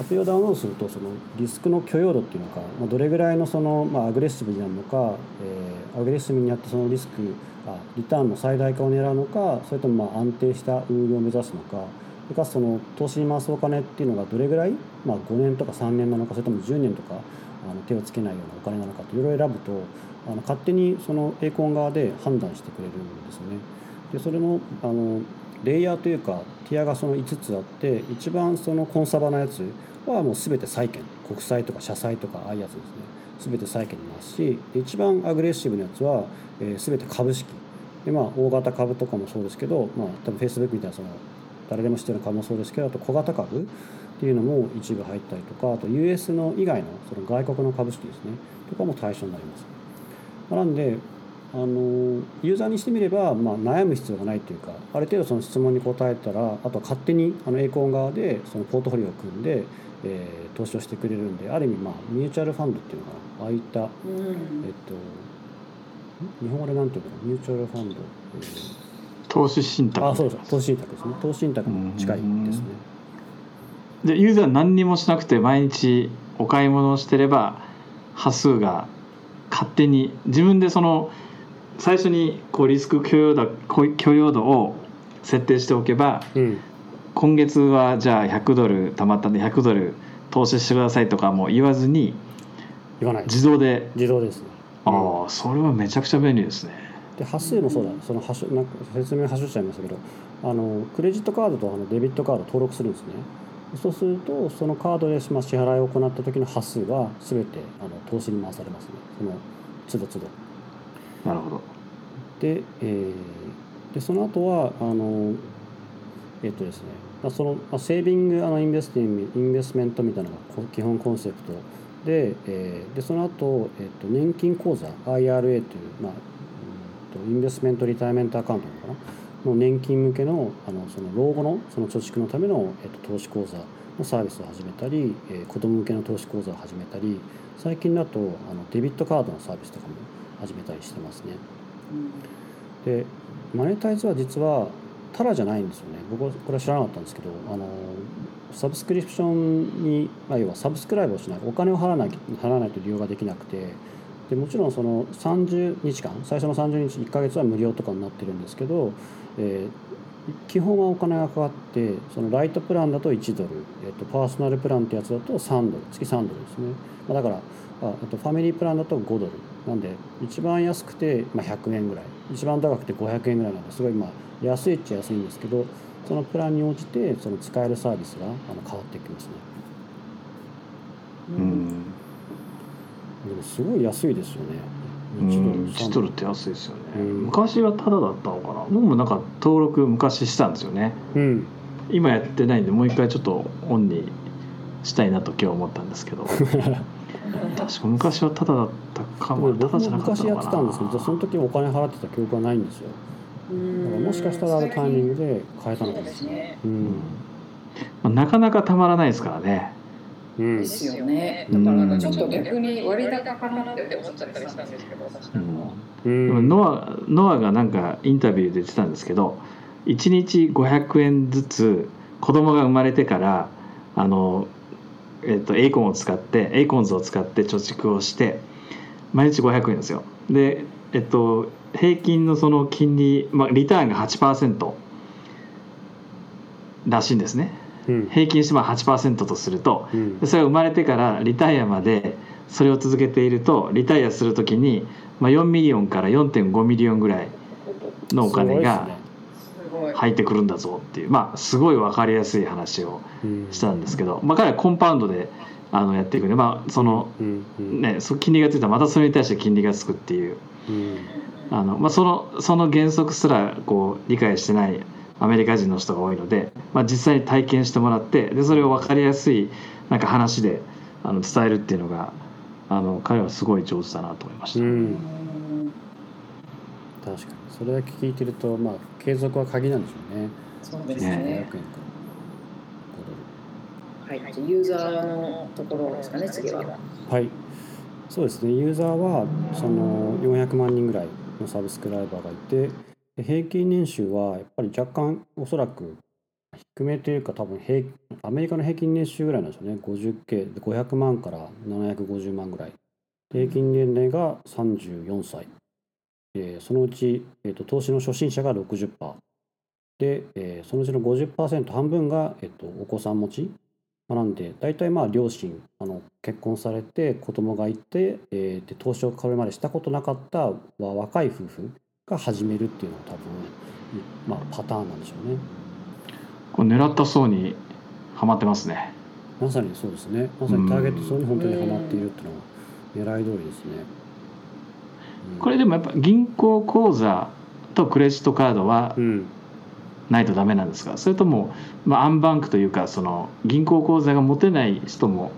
アプリをダウンロードするとそのリスクの許容度っていうのか、まあ、どれぐらいのその、まあ、アグレッシブになるのか、えー、アグレッシブにやってそのリスクあリターンの最大化を狙うのかそれともまあ安定した運用を目指すのかそれからその投資に回すお金っていうのがどれぐらい、まあ、5年とか3年なのかそれとも10年とかあの手をつけないようなお金なのかといろいろ選ぶとあの勝手にそのエーコン側で判断してくれるんですよね。でそれのあのレイヤーというかティアがその5つあって一番そのコンサバなやつはもう全て債券国債とか社債とかああいうやつですね。全て債券にますし一番アグレッシブなやつは、えー、全て株式。でまあ大型株とかもそうですけど、まあ、多分フェイスブックみたいなその誰でも知ってる株もそうですけどあと小型株。っていうのも一部入ったりとかあと US の以外のその外国の株式ですねとかも対象になります。なんであのユーザーにしてみれば、まあ、悩む必要がないというかある程度その質問に答えたらあとは勝手にあのエーコン側でそのポートフォリオを組んで、えー、投資をしてくれるんである意味、まあ、ミューチュアルファンドっていうのかな？ああいった、うん、えっと日本語でなんていうの？ミューチュアルファンド、えー、投資信託。あそうです投資信託ですね。投資信託に近いですね。でユーザー何にもしなくて毎日お買い物をしてれば端数が勝手に自分でその最初にこうリスク許容度許容度を設定しておけば、うん、今月はじゃあ100ドル貯まったんで100ドル投資してくださいとかも言わずに言わない。自動で。自動ですね。ああそれはめちゃくちゃ便利ですね。で発生もそうだ。その発なんか説明発症しちゃいましたけどあのクレジットカードとあのデビットカード登録するんですねそうするとそのカードで支払いを行った時の端数は全てあの投資に回されますね。その都度都度なるほど。で,、えー、でその後はあのえっとですね。その、まあ、セービングあのインベスティングインベスメントみたいなのが基本コンセプトで,、えー、でその後、えっと年金口座 IRA という、まあ、インベスメントリタイメントアカウントなのかなの年金向けのあのその老後のその貯蓄のための、えっと、投資口座のサービスを始めたり、えー、子ども向けの投資口座を始めたり最近だとあのデビットカードのサービスとかも始めたりしてますね。うん、でマネタイズは実はただじゃないんですよね僕はこれは知らなかったんですけどあのサブスクリプションに、まあ、要はサブスクライブをしないお金を払わない払わないと利用ができなくてでもちろんその30日間最初の30日1ヶ月は無料とかになってるんですけどえー、基本はお金がかかってそのライトプランだと1ドル、えーと、パーソナルプランってやつだと3ドル月3ドルですね、まあ、だからああとファミリープランだと5ドルなんで一番安くて、まあ、100円ぐらい一番高くて500円ぐらいなんですごいまあ安いっちゃ安いんですけどそのプランに応じてその使えるサービスがあの変わってきますね。うんでもすごい安いですよね。1ドルって安いですよね、昔はタダだったのかな。僕もなんか登録昔したんですよね、うん、今やってないんでもう一回ちょっとオンにしたいなと今日思ったんですけど。確か昔はタダだったかも。タダじゃなかった昔やってたんですけどその時お金払ってた記憶はないんですよ。だからもしかしたらあるタイミングで変えたのかもしれない、うん。まあ、なかなかたまらないですからねですよね、だからなんかちょっと逆に割高かなって思っちゃったりしたんですけど私なん。か、うん、ノアノアがなんかインタビューで言ってたんですけど1日500円ずつ子供が生まれてからあの、えっと、 Acorn を使って Acorns を使って貯蓄をして毎日500円ですよ。でえっと平均のその金利、まあ、リターンが8%らしいんですね、うん、平均してまあ8%とすると、うん、それが生まれてからリタイアまでそれを続けているとリタイアするときに、まあ、4 million から4.5 million ぐらいのお金が入ってくるんだぞっていうまあすごい分かりやすい話をしたんですけど、まあ、彼は compound であのやっていくんで、まあそのね、金利がついたらまたそれに対して金利がつくっていう、あのまあ、そのその原則すらこう理解してないアメリカ人の人が多いので、まあ、実際に体験してもらってでそれを分かりやすいなんか話であの伝えるっていうのがあの彼はすごい上手だなと思いました。確かにそれだけ聞いてると、まあ、継続は鍵なんでしょうね。そうですね。はい、ユーザーのところですかね、次は。はい。そうですね。ユーザーはその400万人ぐらいのサブスクライバーがいて、平均年収はやっぱり若干おそらく低めというか多分平アメリカの平均年収ぐらいなんですよね。50K500 万から750万ぐらい。平均年齢が34歳。えー、そのうち、えーと、投資の初心者が60%で、えー、そのうちの50%半分が、えーと、お子さん持ち。なんで大体まあ両親あの結婚されて子供がいて、えー、で投資をこれまでしたことなかった若い夫婦が始めるっていうのが多分、まあ、パターンなんでしょうね。これ狙った層にはまってますね。まさにそうですね。まさにターゲット層に本当にはまっているっていうのは狙い通りですね。これでもやっぱ銀行口座とクレジットカードはないとダメなんですか？それとも、まあ、アンバンクというかその銀行口座が持てない人も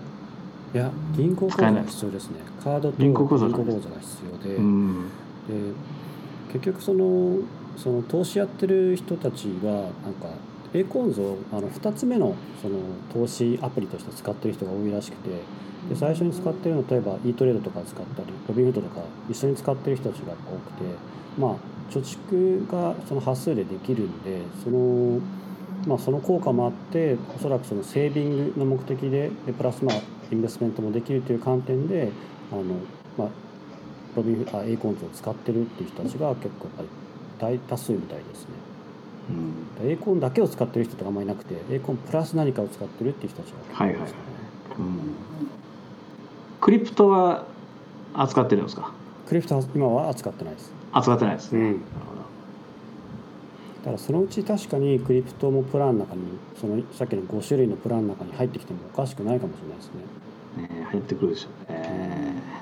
いや銀行口座が必要ですねカードと銀行口座が必要でうん、で結局そのその投資やってる人たちはなんかエーコンズをあの2つ目のその投資アプリとして使ってる人が多いらしくてで最初に使ってるの例えば e トレードとか使ったりロビンフードとか一緒に使ってる人たちが多くてまあ貯蓄がその端数でできるんでその,、まあ、その効果もあっておそらくそのセービングの目的ででプラスまあinvestment もできるという観点であの、まあ、ロビンあ Acorns を使ってるっていう人たちが結構やっぱり大多数みたいですね。うん、 Acorn だけを使ってる人とかあんまりいなくて Acorn プラス何かを使ってるっていう人たちが結構いますね。はいはい。うん。 crypto は扱ってるんですか？ crypto は今は扱ってないです。扱ってないですね、うん、だからそのうち確かに crypto もプランの中にそのさっきの5種類のプランの中に入ってきてもおかしくないかもしれないですね。ね入ってくるでしょうね、うん、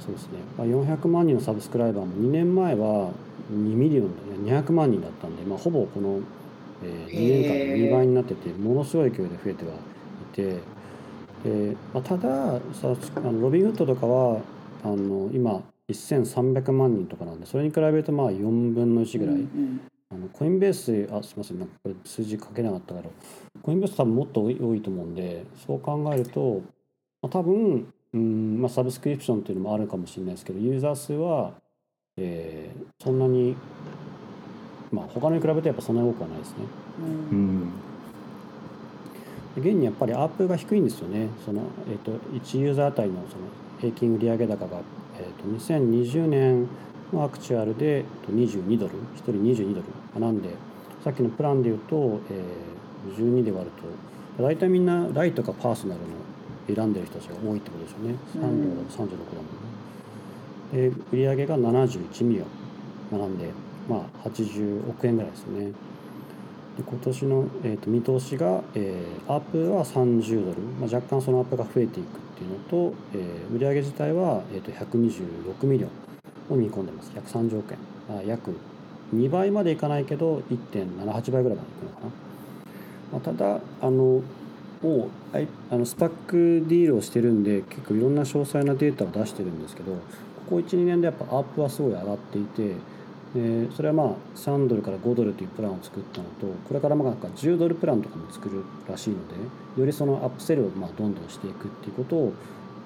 そうですね、まあ、400万人の subscriber も2年前は2 million で200万人だったんで、まあ、ほぼこの、えー、2年間で2倍になっててものすごい勢いで増えてはいてでまあ、たださあの Robinhood とかはあの今1300万人とかなんでそれに比べるとまあ4分の1ぐらい、うんうん、あのコインベースあすみません。なんかこれ数字書けなかったから。コインベース多分もっと多いと思うんでそう考えると、まあ、多分うん、まあ、サブスクリプションっていうのもあるかもしれないですけどユーザー数は、えー、そんなにまあ他のに比べてやっぱそんなに多くはないですね。うん、うん。現にやっぱりアープが低いんですよね。その、えーと、1ユーザーあたりのその平均売上高が、えーと、2020年の actual で22ドル。1人22ドル。なんでさっきのプランでいうと、えー、12で割ると大体みんな Lite か Personal の選んでる人たちが多いってことですよね。3ドルだと36だもんね。で売上が71 million なんでまあ80億円ぐらいですね。で今年の、えーと、見通しが、えー、 ARPU は30ドル、まあ、若干その ARPU が増えていくっていうのと、えー、売上自体は、えーと、126 million を見込んでます。130億円。あ約2倍までいかないけど1.78倍ぐらいまでいくのかな、まあ、ただあのもうあの SPAC deal をしてるんで結構いろんな詳細なデータを出してるんですけどここ12年でやっぱ ARPU はすごい上がっていてでそれはまあ3ドルから5ドルというプランを作ったのとこれからまあなんか10ドルプランとかも作るらしいのでよりそのアップセルをまあどんどんしていくっていうことを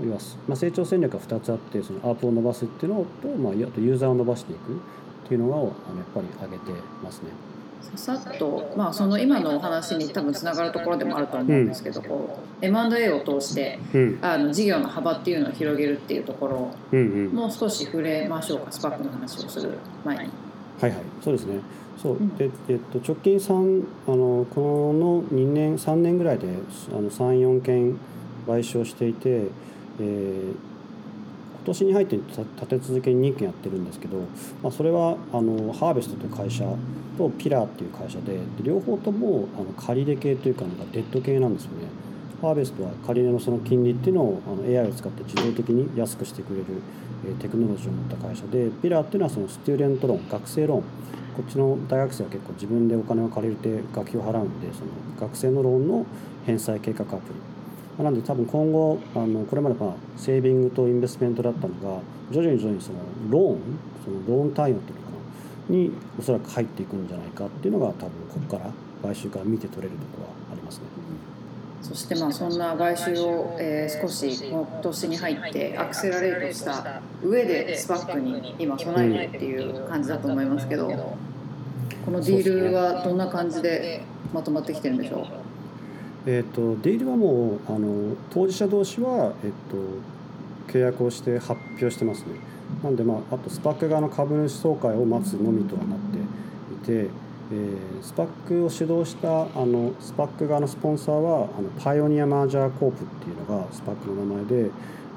要は、まあ、成長戦略が2つあってそのアープを伸ばすっていうのと、まあ、あとユーザーを伸ばしていくっていうのをやっぱり挙げてますね。さっと、まあ、その今のお話に多分つながるところでもあると思うんですけど、うん、こう M&A を通して、うん、あの事業の幅っていうのを広げるっていうところ、うんうん、もう少し触れましょうかスパックの話をする前に。はいはい。そうですね。そう。で、えっと、直近3あのこの2年3年ぐらいで34件買収していて、えー、今今年に入って立て続けに2件やってるんですけど、まあ、それはあのハーベストという会社とピラーっていう会社で両方ともあの借入系というかなんかデッド系なんですよね。ハーベストは借り入れのその金利っていうのをあの AI を使って自動的に安くしてくれる、えー、テクノロジーを持った会社でピラーっていうのはそのスチューデントローン学生ローンこっちの大学生は結構自分でお金を借りて学費を払うんでその学生のローンの返済計画アプリなので多分今後あのこれまでまあセービングとインベストメントだったのが徐々に徐々にそのローンそのローン対応っていうのにおそらく入っていくんじゃないかっていうのが多分ここから買収から見て取れるところはありますね。そしてまあそんな買収を、えー、少し今年に入ってアクセラレートした上でスパックに今備えてっていう感じだと思いますけど、このディールはどんな感じでまとまってきてるんでしょう？えーと、 deal はもうあの当事者同士は、えっと、契約をして発表してますね。なんで、まあ、あと SPAC 側の株主総会を待つのみとはなっていて、えー、 SPAC を主導したあの SPAC 側のスポンサーはあの Pioneer Merger Corp っていうのが SPAC の名前で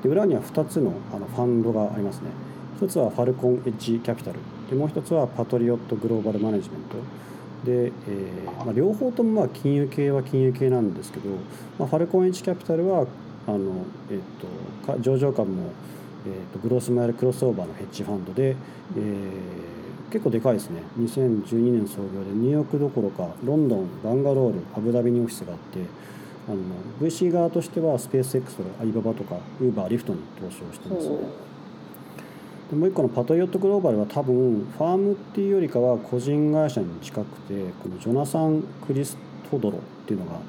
で裏には2つのあのファンドがありますね。一つは Falcon Edge Capital。でもう一つはパトリオットグローバルマネジメント。で、えーまあ、両方ともまあ金融系は金融系なんですけど、まあ、ファルコンエッジキャピタルはあの、えーと上場株もえーと、グロースマイルクロスオーバーのヘッジファンドで、えー、結構でかいですね2012年創業でニューヨークどころかロンドンバンガロールアブダビにオフィスがあってあの VC 側としてはスペース X とかアリババとかウーバーリフトに投資をしてますね。でもう一個のパトリオットグローバルは多分ファームっていうよりかは個人会社に近くてこのジョナサン・クリストドロっていうのが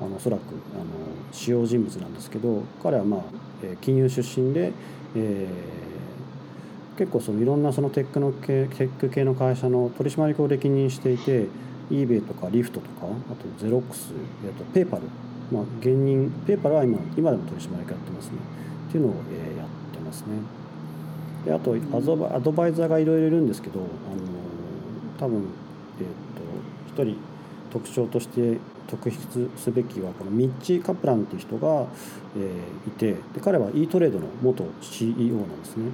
あのおそらくあの主要人物なんですけど彼はまあ金融出身でえー、結構そのいろんなそのテックの系テック系の会社の取締役を歴任していて eBay とかリフトとかあとゼロックスあとペーパルまあ現任ペーパルは今今でも取締役やってますね。っていうのを、えー、やってますね。であとアドバイザーがいろいろいるんですけどあの多分え、ー、と一人特徴として特筆すべきはこのミッチ・カプランっていう人が、えー、いてで彼は e トレードの元 CEO なんですね。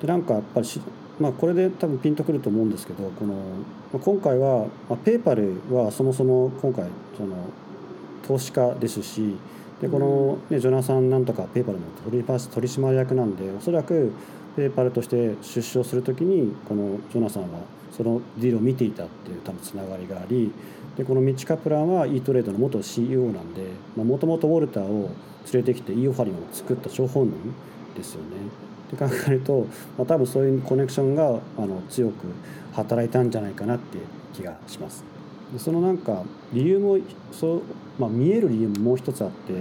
でなんかやっぱりまあ、これで多分ピンとくると思うんですけどこの、まあ、今回は、まあ、ペーパルはそもそも今回その投資家ですしでこの、ね、ジョナサンなんとかペーパルの取締役なんでおそらくペーパルとして出資をする時にこのジョナサンはそのディールを見ていたっていう多分つながりがありでこのミッチ・カプランは e トレードの元 CEO なんでもともとウォルターを連れてきて e オファリンを作った張本人ですよね。って考えると、まあ、多分そういうコネクションがあの強く働いたんじゃないかなって気がします。でそのなんか理由もそう、まあ、見える理由ももう一つあって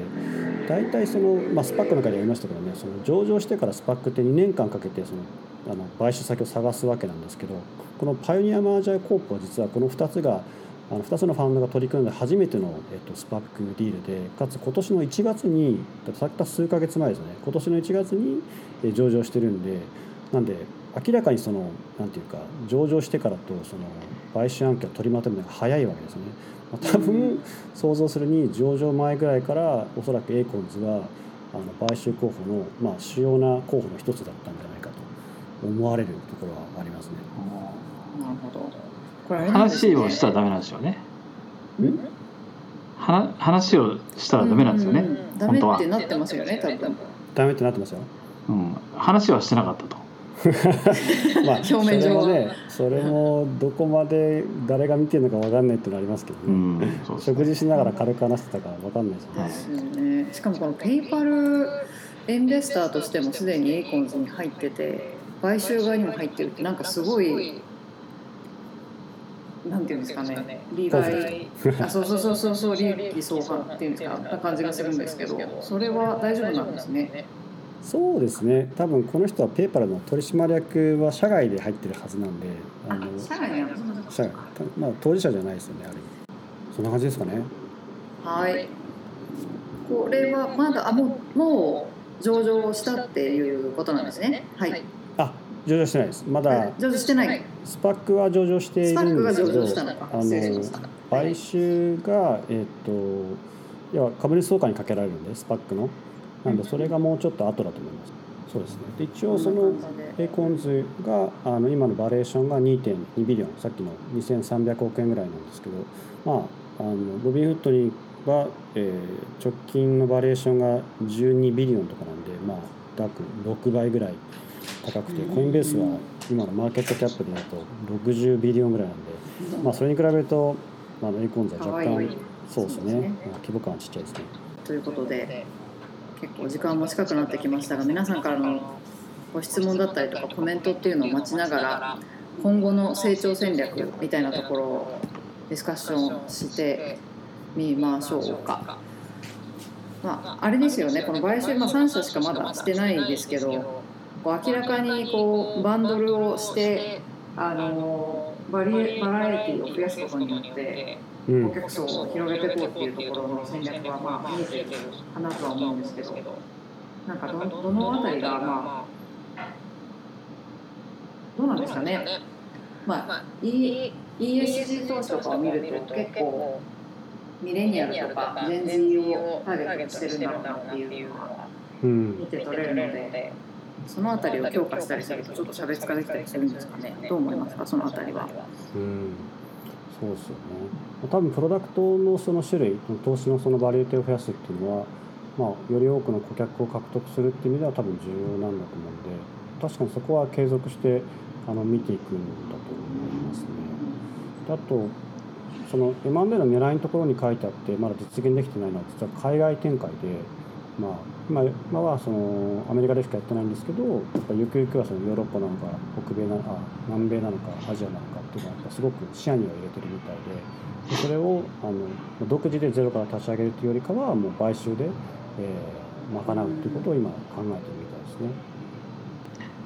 大体その、まあ、スパックの中でやりましたけどねその上場してからスパックって2年間かけてそのあの買収先を探すわけなんですけどこのパイオニアマージャーコープは実はこの2つがあの2つのファンドが取り組んだ初めての、えっと、スパックディールでかつ今年の1月にたった数か月前ですね今年の1月に上場してるんでなんで明らかにそのなんていうか上場してからとその買収案件を取りまとめるのが早いわけですね。多分想像するに上場前ぐらいからおそらくエーコンズはあの買収候補の、まあ、主要な候補の一つだったんじゃないかと思われるところはありますね。なるほどこれ、ね、話をしたらダメなんですよね。は話をしたらダメなんですよね。うんうん、ダメってなってますよね、多分。ダメってなってますよ。うん、話はしてなかったと。まあ、表面上は。ねそれもどこまで誰が見てるのか分かんないっていうのありますけどね、うん、食事しながら軽く話してたか分かんないですよね。しかもこの PayPal investor としてもすでに Acorns に入ってて買収側にも入ってるってなんかすごいなんていうんですかね。利害あそうそうそうそうそう利益相関っていうんですかな感じがするんですけどそれは大丈夫なんですね。そうですね。多分この人はペーパルの取締役は社外で入ってるはずなんであの社外なんですか？まあ当事者じゃないですよねある意味。そんな感じですかね。はい。これはまだあもうもう上場したっていうことなんですね？はい。あ上場してないです。まだ上場してない？スパックは上場しているんですけどあの買収がえっ、ー、と要は株主総会にかけられるんで SPAC のなんでそれがもうちょっと後だと思います。そうですね。で一応その Acorns があの今の valuation が2.2 billion。さっきの2300億円ぐらいなんですけどまああの Robinhood には、えー、直近の valuation が12 billion とかなんでまあ約6倍ぐらい高くて Coinbase は今のマーケットキャップでいうと60ビリオンぐらいなんで、まあ、それに比べると、まあ、エコンズは若干そうですね、まあ、規模感はちっちゃいですね。ということで結構時間も近くなってきましたが皆さんからのご質問だったりとかコメントっていうのを待ちながら今後の成長戦略みたいなところをディスカッションしてみましょうか。まあ、あれですよねこの買収、まあ、3社しかまだしてないですけどこう明らかにこうバンドルをしてあのバリバラエティーを増やすことによって顧客層を広げていこうっていうところの戦略はまあ見えてるかなとは思うんですけどなんかどどの辺りがまあどうなんですかね、まあ、e、ESG 投資とかを見ると結構ミレニアルとかジェンズーをターゲットにしてるんだろうなっていうのが見て取れるので。その辺りを強化したりするとちょっと差別化できたりするんですかね。どう思いますかその辺りは？うん。そうですよね。多分プロダクトのその種類投資のそのバリエティを増やすっていうのは、まあ、より多くの顧客を獲得するっていう意味では多分重要なんだと思うんで確かにそこは継続してあの見ていくんだと思いますね。あとその M&A の狙いのところに書いてあってまだ実現できてないのは実は海外展開で、まあ、今今はそのアメリカでしかやってないんですけどやっぱゆくゆくはそのヨーロッパなのか北米なあ南米なのかアジアなのかっていうのはやっぱすごく視野には入れてるみたいででそれをあの独自でゼロから立ち上げるというよりかはもう買収で、えー、賄うということを今考えてるみたいですね。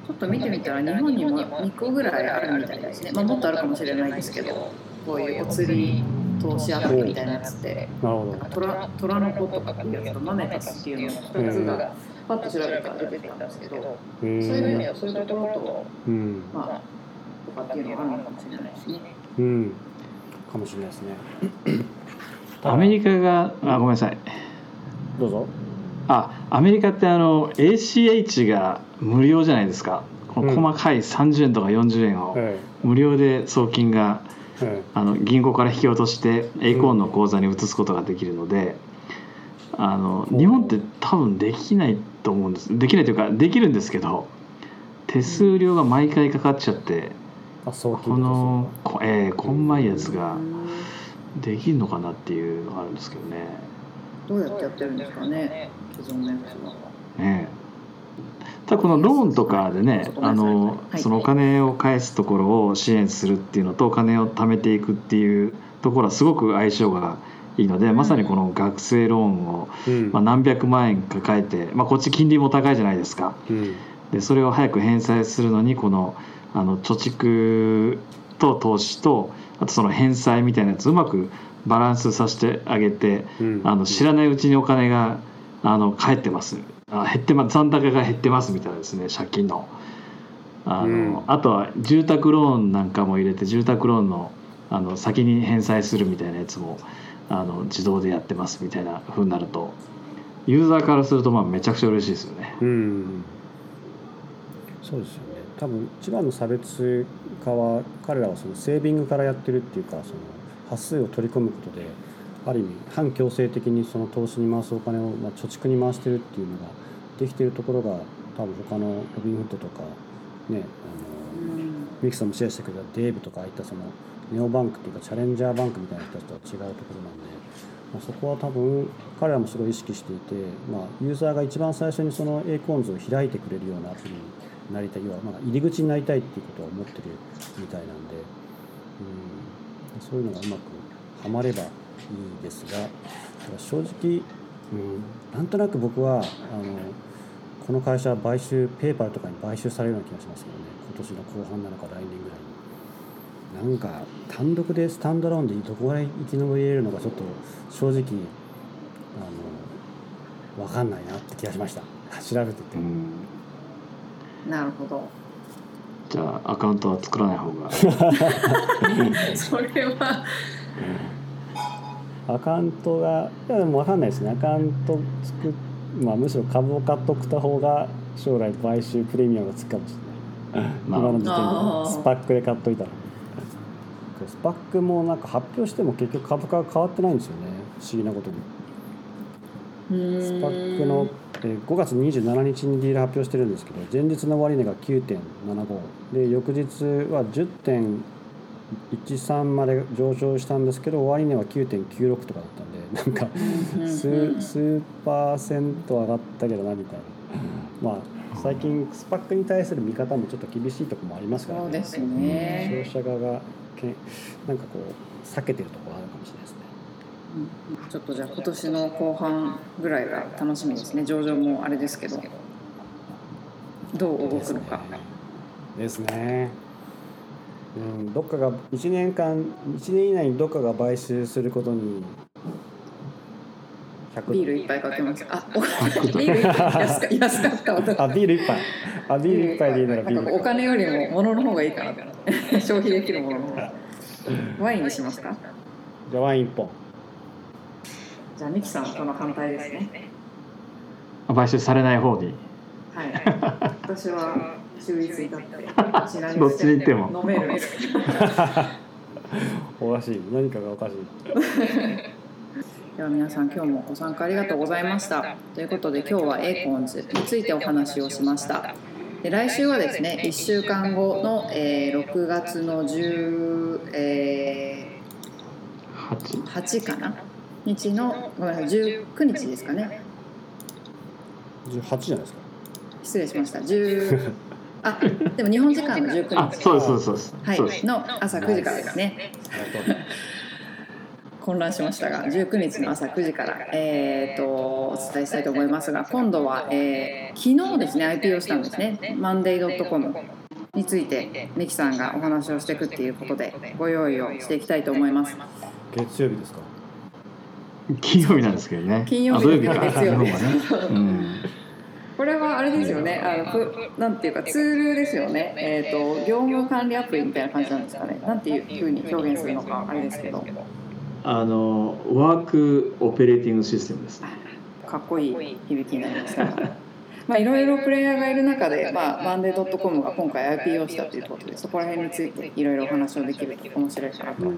ちょっと見てみたら日本にも2個ぐらいあるみたいですね、まあ、もっとあるかもしれないですけどこういうお釣り投資アプリみたいなやつってなるほど虎虎の子とかっていうやつとマメタスっていうの2つがパッと調べたら出てきたんですけどそういう意味ではそういうところと、うん、まあとかっていうのがあるのかもしれないですね。うん、かもしれないですね。アメリカがあごめんなさい。どうぞ。あアメリカってあの ACH が無料じゃないですか。この細かい30円とか40円を無料で送金が、あの銀行から引き落としてエイコーンの口座に移すことができるので、あの日本って多分できないと思うんです。できないというかできるんですけど手数料が毎回かかっちゃってこの、えー、こんまいやつができるのかなっていうのがあるんですけどね。どうやってやってるんですかね既存のやつは。ねただこのローンとかでねあの、そのお金を返すところを支援するっていうのとお金を貯めていくっていうところはすごく相性がいいので、まさにこの学生ローンを、まあ、何百万円抱えて、まあ、こっち金利も高いじゃないですか、でそれを早く返済するのにこのあの貯蓄と投資とあとその返済みたいなやつうまくバランスさせてあげて、あの知らないうちにお金があの返ってますあ減ってます残高が減ってますみたいなですね借金の。あの、うん、あとは住宅ローンなんかも入れて住宅ローンのあの先に返済するみたいなやつもあの自動でやってますみたいなふうになるとユーザーからするとまあめちゃくちゃ嬉しいですよね。うん。そうですよね。多分一番の差別化は彼らはそのセービングからやってるっていうかその端数を取り込むことである意味反強制的にその投資に回すお金をまあ貯蓄に回してるっていうのができてるところが多分他のロビンフッドとかねあのミキさんもシェアしてくれたデーブとかああいったそのネオバンクっていうかチャレンジャーバンクみたいな人たちとは違うところなんで、まあ、そこは多分彼らもすごい意識していて、まあ、ユーザーが一番最初にその A コーンズを開いてくれるようなアプリになりたい要はまあ入り口になりたいっていうことを思ってるみたいなんで、うん、そういうのがうまくはまればですが正直、うん、なんとなく僕はあのこの会社は買収ペーパーとかに買収されるような気がしますけどね。今年の後半なのか来年ぐらいに。なんか単独でスタンドローンでどこまで生き延びれるのかちょっと正直あの分かんないなって気がしました。調べてて、なるほど。じゃあアカウントは作らない方が。それはアカウントがいやでも分かんないですね。アカウント作まあむしろ株を買っとくた方が将来買収プレミアムがつくかもしれない、まあ、今の時点で。スパックで買っといたら。スパックもなんか発表しても結局株価が変わってないんですよね。不思議なことに。スパックの5月27日にディール発表してるんですけど前日の終値が9.75で翌日は10.13まで上昇したんですけど終値は9.96とかだったんで なんか数数パーセント上がったけどなみたいな。まあ最近スパックに対する見方もちょっと厳しいところもありますからね、ね、消費者側がけなんかこう避けてるところあるかもしれないですね。ちょっとじゃあ今年の後半ぐらいが楽しみですね。上場もあれですけど。どう動くのか。ですね、ね、うん、どっかが1年間1年以内にどっかが買収することにビール一杯かけます。あ、ビール一杯 安か安かったあ、ビール一杯。あ、ビール一杯でいいならビール。お金よりも物の方がいいかな。消費できるものの。ワインにしますか？じゃワイン一本。じゃあミキさんその反対ですね。買収されない方に。はい。私は中立に立って。どっちに行っても。飲める。おかしい。何かがおかしい。では皆さん今日もご参加ありがとうございましたということで今日はエーコンズについてお話をしましたで来週はですね1週間後の、えー、6月の10、えー、8, かな？日のごめんなさい19日ですかね18じゃないですか失礼しました10あでも日本時間。の19日そうですそうですはい。の朝9時からですね。混乱しましたが19日の朝9時から、えーと、お伝えしたいと思いますが今度は、えー、昨日ですね IPO したんですね。マンデー .com についてミキさんがお話をしていくっていうことでご用意をしていきたいと思います。月曜日ですか？金曜日なんですけどね。金曜日か。月曜日、ね うん、これはあれですよね。あのなんていうかツールですよね。えっ、ー、と業務管理アプリみたいな感じなんですかね。なんていうふうに表現するのかあれですけど。あのワークオペレーティングシステムですかっこいい響きになりました まあいろいろプレイヤーがいる中で、まあ、マンデー .com が今回 IPO したということでそこら辺についていろいろお話をできると面白いかなと。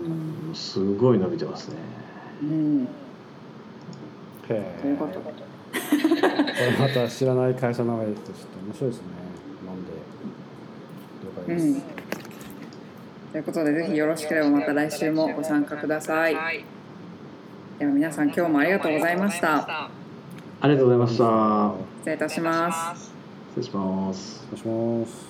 すごい伸びてますね。うん。ということで これまた知らない会社の名前でちょっと面白いですねマンデー了解です、うんということでぜひよろしければまた来週もご参加ください。では皆さん今日もありがとうございました。ありがとうございました。失礼いたします。失礼します。失礼します。